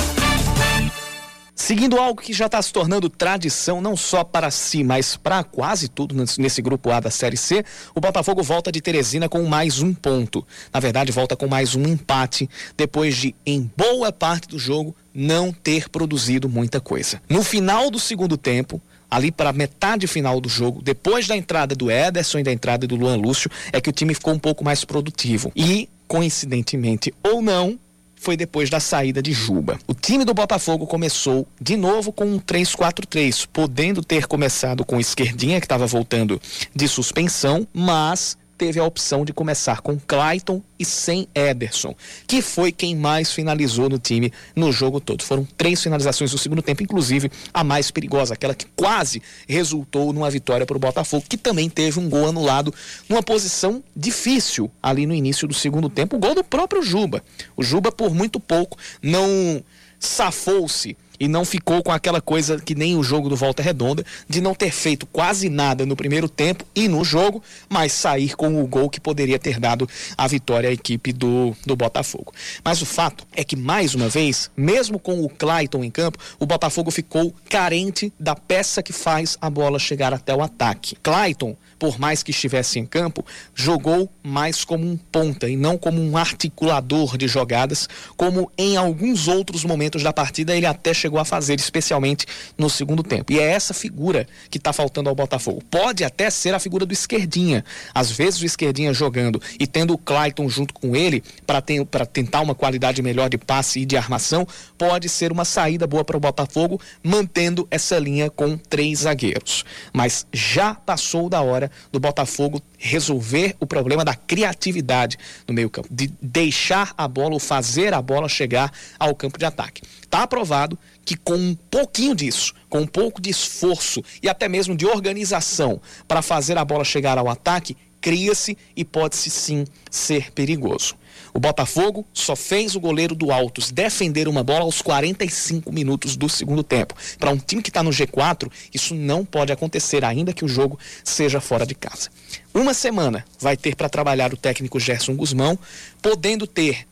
Seguindo algo que já está se tornando tradição, não só para si, mas para quase tudo nesse grupo A da Série C, o Botafogo volta de Teresina com mais um ponto. Na verdade, volta com mais um empate, depois de, em boa parte do jogo, não ter produzido muita coisa. No final do segundo tempo, ali para metade final do jogo, depois da entrada do Ederson e da entrada do Luan Lúcio, é que o time ficou um pouco mais produtivo. E, coincidentemente ou não, foi depois da saída de Juba. O time do Botafogo começou de novo com um 3-4-3, podendo ter começado com Esquerdinha, que estava voltando de suspensão, mas teve a opção de começar com Clayton e sem Ederson, que foi quem mais finalizou no time no jogo todo. Foram três finalizações no segundo tempo, inclusive a mais perigosa, aquela que quase resultou numa vitória para o Botafogo, que também teve um gol anulado numa posição difícil ali no início do segundo tempo, o gol do próprio Juba. O Juba, por muito pouco, não safou-se e não ficou com aquela coisa que nem o jogo do Volta Redonda, de não ter feito quase nada no primeiro tempo e no jogo, mas sair com o gol que poderia ter dado a vitória à equipe do, do Botafogo. Mas o fato é que, mais uma vez, mesmo com o Clayton em campo, o Botafogo ficou carente da peça que faz a bola chegar até o ataque. Clayton por mais que estivesse em campo, jogou mais como um ponta e não como um articulador de jogadas, como em alguns outros momentos da partida ele até chegou a fazer, especialmente no segundo tempo. E é essa figura que está faltando ao Botafogo. Pode até ser a figura do esquerdinha. Às vezes o esquerdinha jogando e tendo o Clayton junto com ele para tentar uma qualidade melhor de passe e de armação, pode ser uma saída boa para o Botafogo, mantendo essa linha com três zagueiros. Mas já passou da hora do Botafogo resolver o problema da criatividade no meio-campo, de deixar a bola ou fazer a bola chegar ao campo de ataque. Está aprovado que com um pouquinho disso, com um pouco de esforço e até mesmo de organização para fazer a bola chegar ao ataque, cria-se e pode-se sim ser perigoso. O Botafogo só fez o goleiro do Altos defender uma bola aos 45 minutos do segundo tempo. Para um time que está no G4, isso não pode acontecer, ainda que o jogo seja fora de casa. Uma semana vai ter para trabalhar o técnico Gerson Guzmão, podendo ter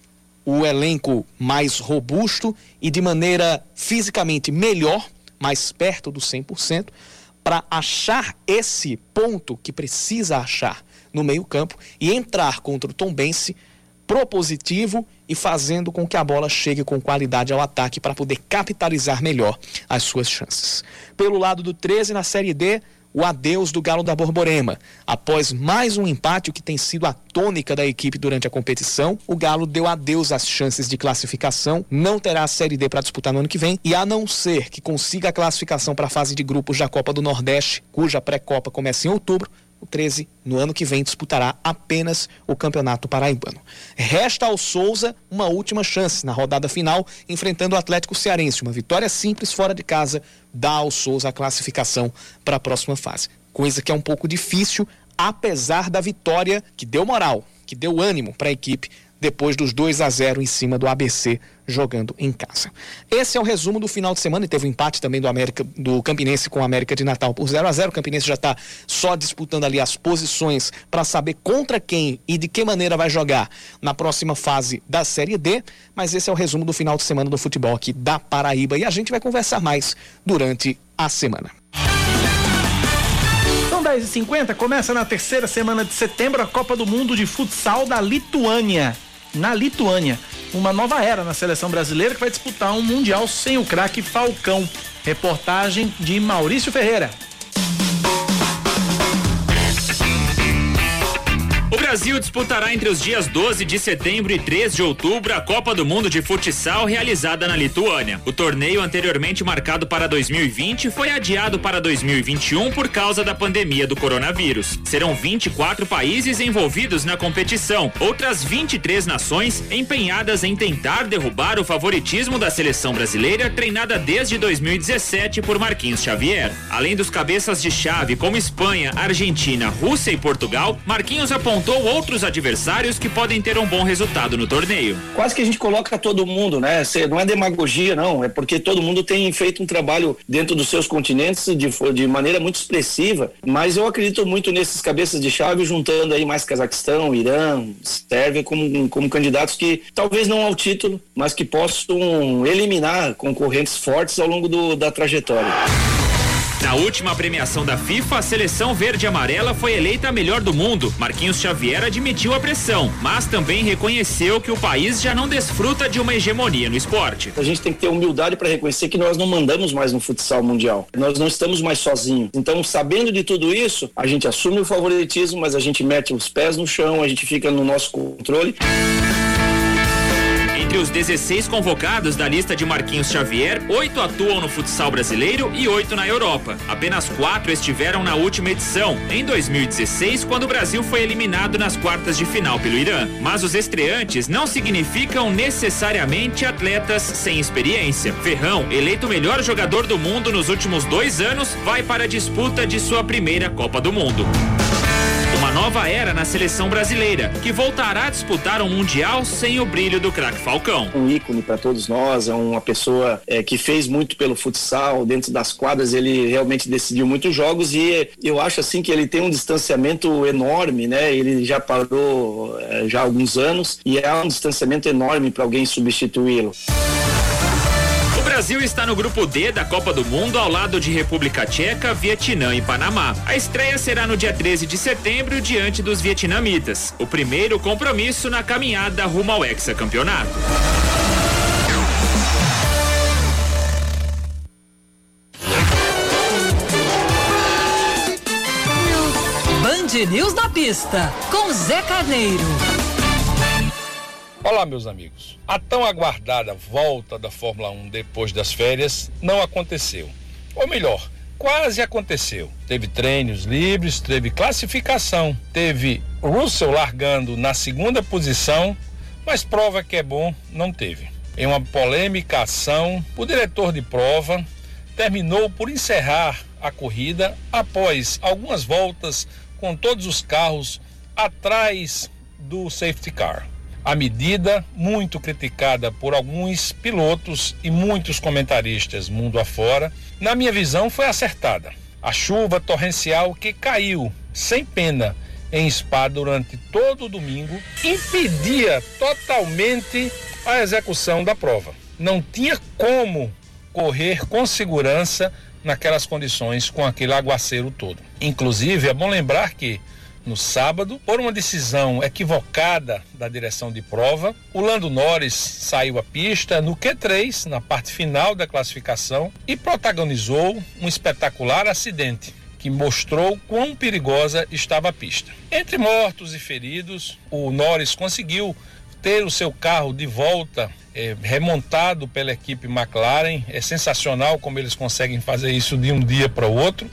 o elenco mais robusto e de maneira fisicamente melhor, mais perto do 100%, para achar esse ponto que precisa achar no meio-campo e entrar contra o Tombense propositivo e fazendo com que a bola chegue com qualidade ao ataque para poder capitalizar melhor as suas chances. Pelo lado do 13 na Série D, o adeus do Galo da Borborema. Após mais um empate, o que tem sido a tônica da equipe durante a competição, o Galo deu adeus às chances de classificação, não terá a Série D para disputar no ano que vem, e a não ser que consiga a classificação para a fase de grupos da Copa do Nordeste, cuja pré-copa começa em outubro, o 13, no ano que vem, disputará apenas o Campeonato Paraibano. Resta ao Souza uma última chance na rodada final, enfrentando o Atlético Cearense. Uma vitória simples fora de casa dá ao Souza a classificação para a próxima fase. Coisa que é um pouco difícil, apesar da vitória que deu moral, que deu ânimo para a equipe depois dos 2 a 0 em cima do ABC jogando em casa. Esse é o resumo do final de semana e teve um empate também do América do Campinense com o América de Natal por 0 a 0. O Campinense já está só disputando ali as posições para saber contra quem e de que maneira vai jogar na próxima fase da Série D, mas esse é o resumo do final de semana do futebol aqui da Paraíba e a gente vai conversar mais durante a semana. São 10h50, começa na terceira semana de setembro a Copa do Mundo de Futsal da Lituânia na Lituânia. Uma nova era na seleção brasileira que vai disputar um Mundial sem o craque Falcão. Reportagem de Maurício Ferreira. Brasil disputará entre os dias 12 de setembro e 3 de outubro a Copa do Mundo de Futsal realizada na Lituânia. O torneio anteriormente marcado para 2020 foi adiado para 2021 por causa da pandemia do coronavírus. Serão 24 países envolvidos na competição, outras 23 nações empenhadas em tentar derrubar o favoritismo da seleção brasileira treinada desde 2017 por Marquinhos Xavier. Além dos cabeças de chave como Espanha, Argentina, Rússia e Portugal, Marquinhos apontou citou outros adversários que podem ter um bom resultado no torneio. Quase que a gente coloca todo mundo, né? Não é demagogia, não. É porque todo mundo tem feito um trabalho dentro dos seus continentes de, de maneira muito expressiva. Mas eu acredito muito nesses cabeças de chave, juntando aí mais Cazaquistão, Irã, Sérvia, como, como candidatos que talvez não ao título, mas que possam eliminar concorrentes fortes ao longo do, da trajetória. Na última premiação da FIFA, a seleção verde e amarela foi eleita a melhor do mundo. Marquinhos Xavier admitiu a pressão, mas também reconheceu que o país já não desfruta de uma hegemonia no esporte. A gente tem que ter humildade para reconhecer que nós não mandamos mais no futsal mundial. Nós não estamos mais sozinhos. Então, sabendo de tudo isso, a gente assume o favoritismo, mas a gente mete os pés no chão, a gente fica no nosso controle. Entre os 16 convocados da lista de Marquinhos Xavier, oito atuam no futsal brasileiro e oito na Europa. Apenas quatro estiveram na última edição, em 2016, quando o Brasil foi eliminado nas quartas de final pelo Irã. Mas os estreantes não significam necessariamente atletas sem experiência. Ferrão, eleito melhor jogador do mundo nos últimos dois anos, vai para a disputa de sua primeira Copa do Mundo. Nova era na seleção brasileira, que voltará a disputar um Mundial sem o brilho do craque Falcão. Um ícone para todos nós, é uma pessoa é, que fez muito pelo futsal, dentro das quadras ele realmente decidiu muitos jogos e eu acho assim que ele tem um distanciamento enorme, né? Ele já parou é, já há alguns anos e é um distanciamento enorme para alguém substituí-lo. Brasil está no grupo D da Copa do Mundo ao lado de República Tcheca, Vietnã e Panamá. A estreia será no dia 13 de setembro diante dos vietnamitas. O primeiro compromisso na caminhada rumo ao hexacampeonato. Band News na pista com Zé Carneiro. Olá, meus amigos. A tão aguardada volta da Fórmula 1 depois das férias não aconteceu. Ou melhor, quase aconteceu. Teve treinos livres, teve classificação, teve Russell largando na segunda posição, mas prova que é bom não teve. Em uma polêmica ação, o diretor de prova terminou por encerrar a corrida após algumas voltas com todos os carros atrás do safety car. A medida, muito criticada por alguns pilotos e muitos comentaristas mundo afora, na minha visão foi acertada. A chuva torrencial que caiu sem pena em Spa durante todo o domingo impedia totalmente a execução da prova. Não tinha como correr com segurança naquelas condições com aquele aguaceiro todo. Inclusive, é bom lembrar que no sábado, por uma decisão equivocada da direção de prova. O Lando Norris saiu à pista no Q3, na parte final da classificação, e protagonizou um espetacular acidente que mostrou quão perigosa estava a pista. Entre mortos e feridos, o Norris conseguiu ter o seu carro de volta é, remontado pela equipe McLaren. É sensacional como eles conseguem fazer isso de um dia para o outro.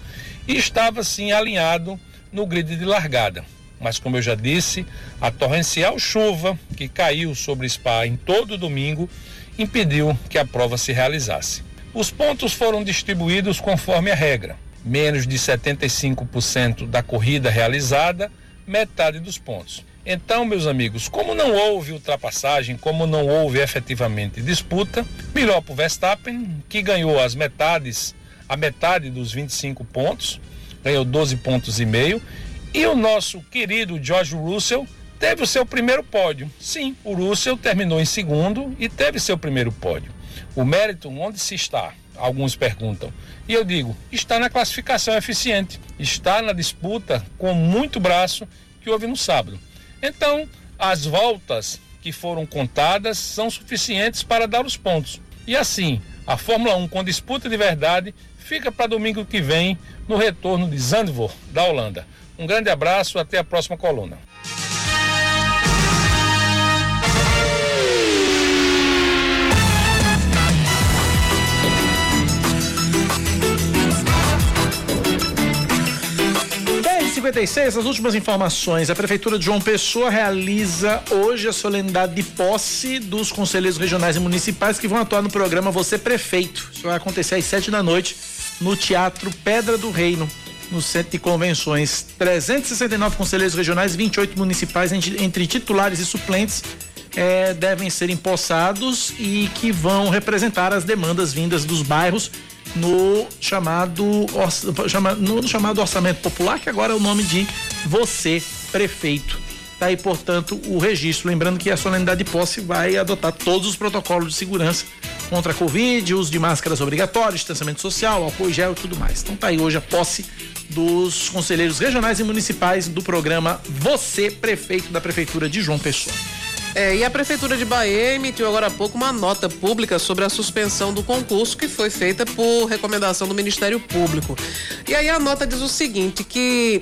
E estava sim alinhado no grid de largada. Mas, como eu já disse, a torrencial chuva que caiu sobre Spa em todo domingo impediu que a prova se realizasse. Os pontos foram distribuídos conforme a regra: menos de 75% da corrida realizada, metade dos pontos. Então, meus amigos, como não houve ultrapassagem, como não houve efetivamente disputa, melhor para o Verstappen, que ganhou as metades, a metade dos 25 pontos, ganhou 12 pontos e meio. E o nosso querido George Russell teve o seu primeiro pódio. Sim, o Russell terminou em segundo e teve seu primeiro pódio. O mérito onde se está? Alguns perguntam. E eu digo, está na classificação eficiente, está na disputa com muito braço que houve no sábado. Então, as voltas que foram contadas são suficientes para dar os pontos. E assim, a Fórmula 1 com disputa de verdade fica para domingo que vem no retorno de Zandvoort, da Holanda. Um grande abraço, até a próxima coluna. As últimas informações. A Prefeitura de João Pessoa realiza hoje a solenidade de posse dos conselheiros regionais e municipais que vão atuar no programa Você Prefeito. Isso vai acontecer às sete da noite no Teatro Pedra do Reino. no centro de convenções. 369 conselheiros regionais, 28 municipais entre, titulares e suplentes é, devem ser empossados e que vão representar as demandas vindas dos bairros no chamado, no chamado orçamento popular, que agora é o nome de você, prefeito. Tá aí, portanto, o registro. Lembrando que a solenidade de posse vai adotar todos os protocolos de segurança contra a Covid, uso de máscaras obrigatórias, distanciamento social, álcool gel e tudo mais. Então tá aí hoje a posse dos conselheiros regionais e municipais do programa Você, Prefeito da Prefeitura de João Pessoa. É, e a Prefeitura de Bahia emitiu agora há pouco uma nota pública sobre a suspensão do concurso que foi feita por recomendação do Ministério Público. E aí a nota diz o seguinte, que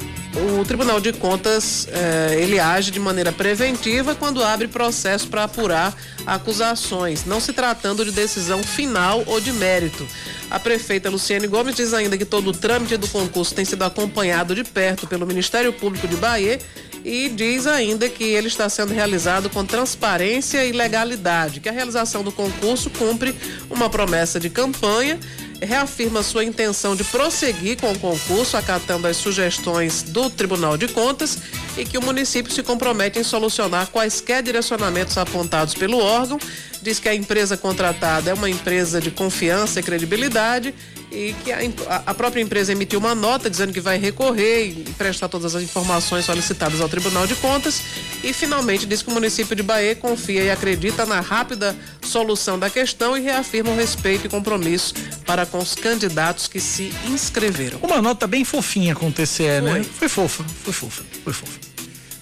o Tribunal de Contas é, ele age de maneira preventiva quando abre processo para apurar acusações, não se tratando de decisão final ou de mérito. A prefeita Luciane Gomes diz ainda que todo o trâmite do concurso tem sido acompanhado de perto pelo Ministério Público de Bahia e diz ainda que ele está sendo realizado com transparência e legalidade, que a realização do concurso cumpre uma promessa de campanha, reafirma sua intenção de prosseguir com o concurso, acatando as sugestões do Tribunal de Contas e que o município se compromete em solucionar quaisquer direcionamentos apontados pelo órgão. Diz que a empresa contratada é uma empresa de confiança e credibilidade e que a, a, própria empresa emitiu uma nota dizendo que vai recorrer e prestar todas as informações solicitadas ao Tribunal de Contas e finalmente diz que o município de Bahia confia e acredita na rápida solução da questão e reafirma o respeito e compromisso para com os candidatos que se inscreveram. Uma nota bem fofinha com o TCE, né? Foi fofa, foi fofa, foi fofa.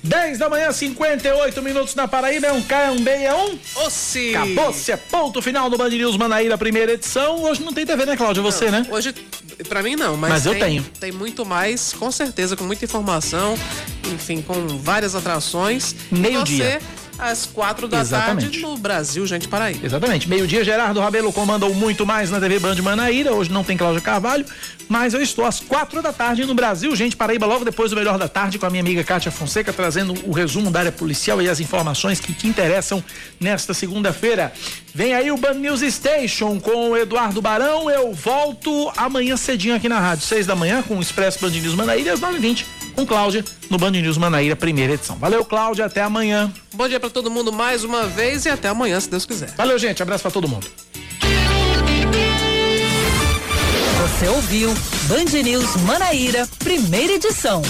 10 da manhã, 58 minutos na Paraíba, é um K, é um B, é um. Ossi. Acabou-se, é ponto final do Band News Manaíra, primeira edição. Hoje não tem TV, né, Cláudia? Você, não, né? Hoje, pra mim não, mas, mas tem, eu tenho. Tem muito mais, com certeza, com muita informação, enfim, com várias atrações. Meio-dia às quatro da Exatamente. tarde no Brasil, gente, Paraíba. Exatamente. Meio-dia, Gerardo Rabelo comandou muito mais na TV Band Manaíra. Hoje não tem Cláudia Carvalho, mas eu estou às quatro da tarde no Brasil, gente, Paraíba, logo depois do Melhor da Tarde, com a minha amiga Kátia Fonseca, trazendo o resumo da área policial e as informações que te interessam nesta segunda-feira. Vem aí o Band News Station com o Eduardo Barão. Eu volto amanhã cedinho aqui na rádio, seis da manhã, com o Expresso Band News Manaíra, às nove e vinte com Cláudia no Band News Manaíra, primeira edição. Valeu, Cláudia, até amanhã. Bom dia para todo mundo mais uma vez e até amanhã, se Deus quiser. Valeu, gente, abraço para todo mundo. Você ouviu Band News Manaíra, primeira edição.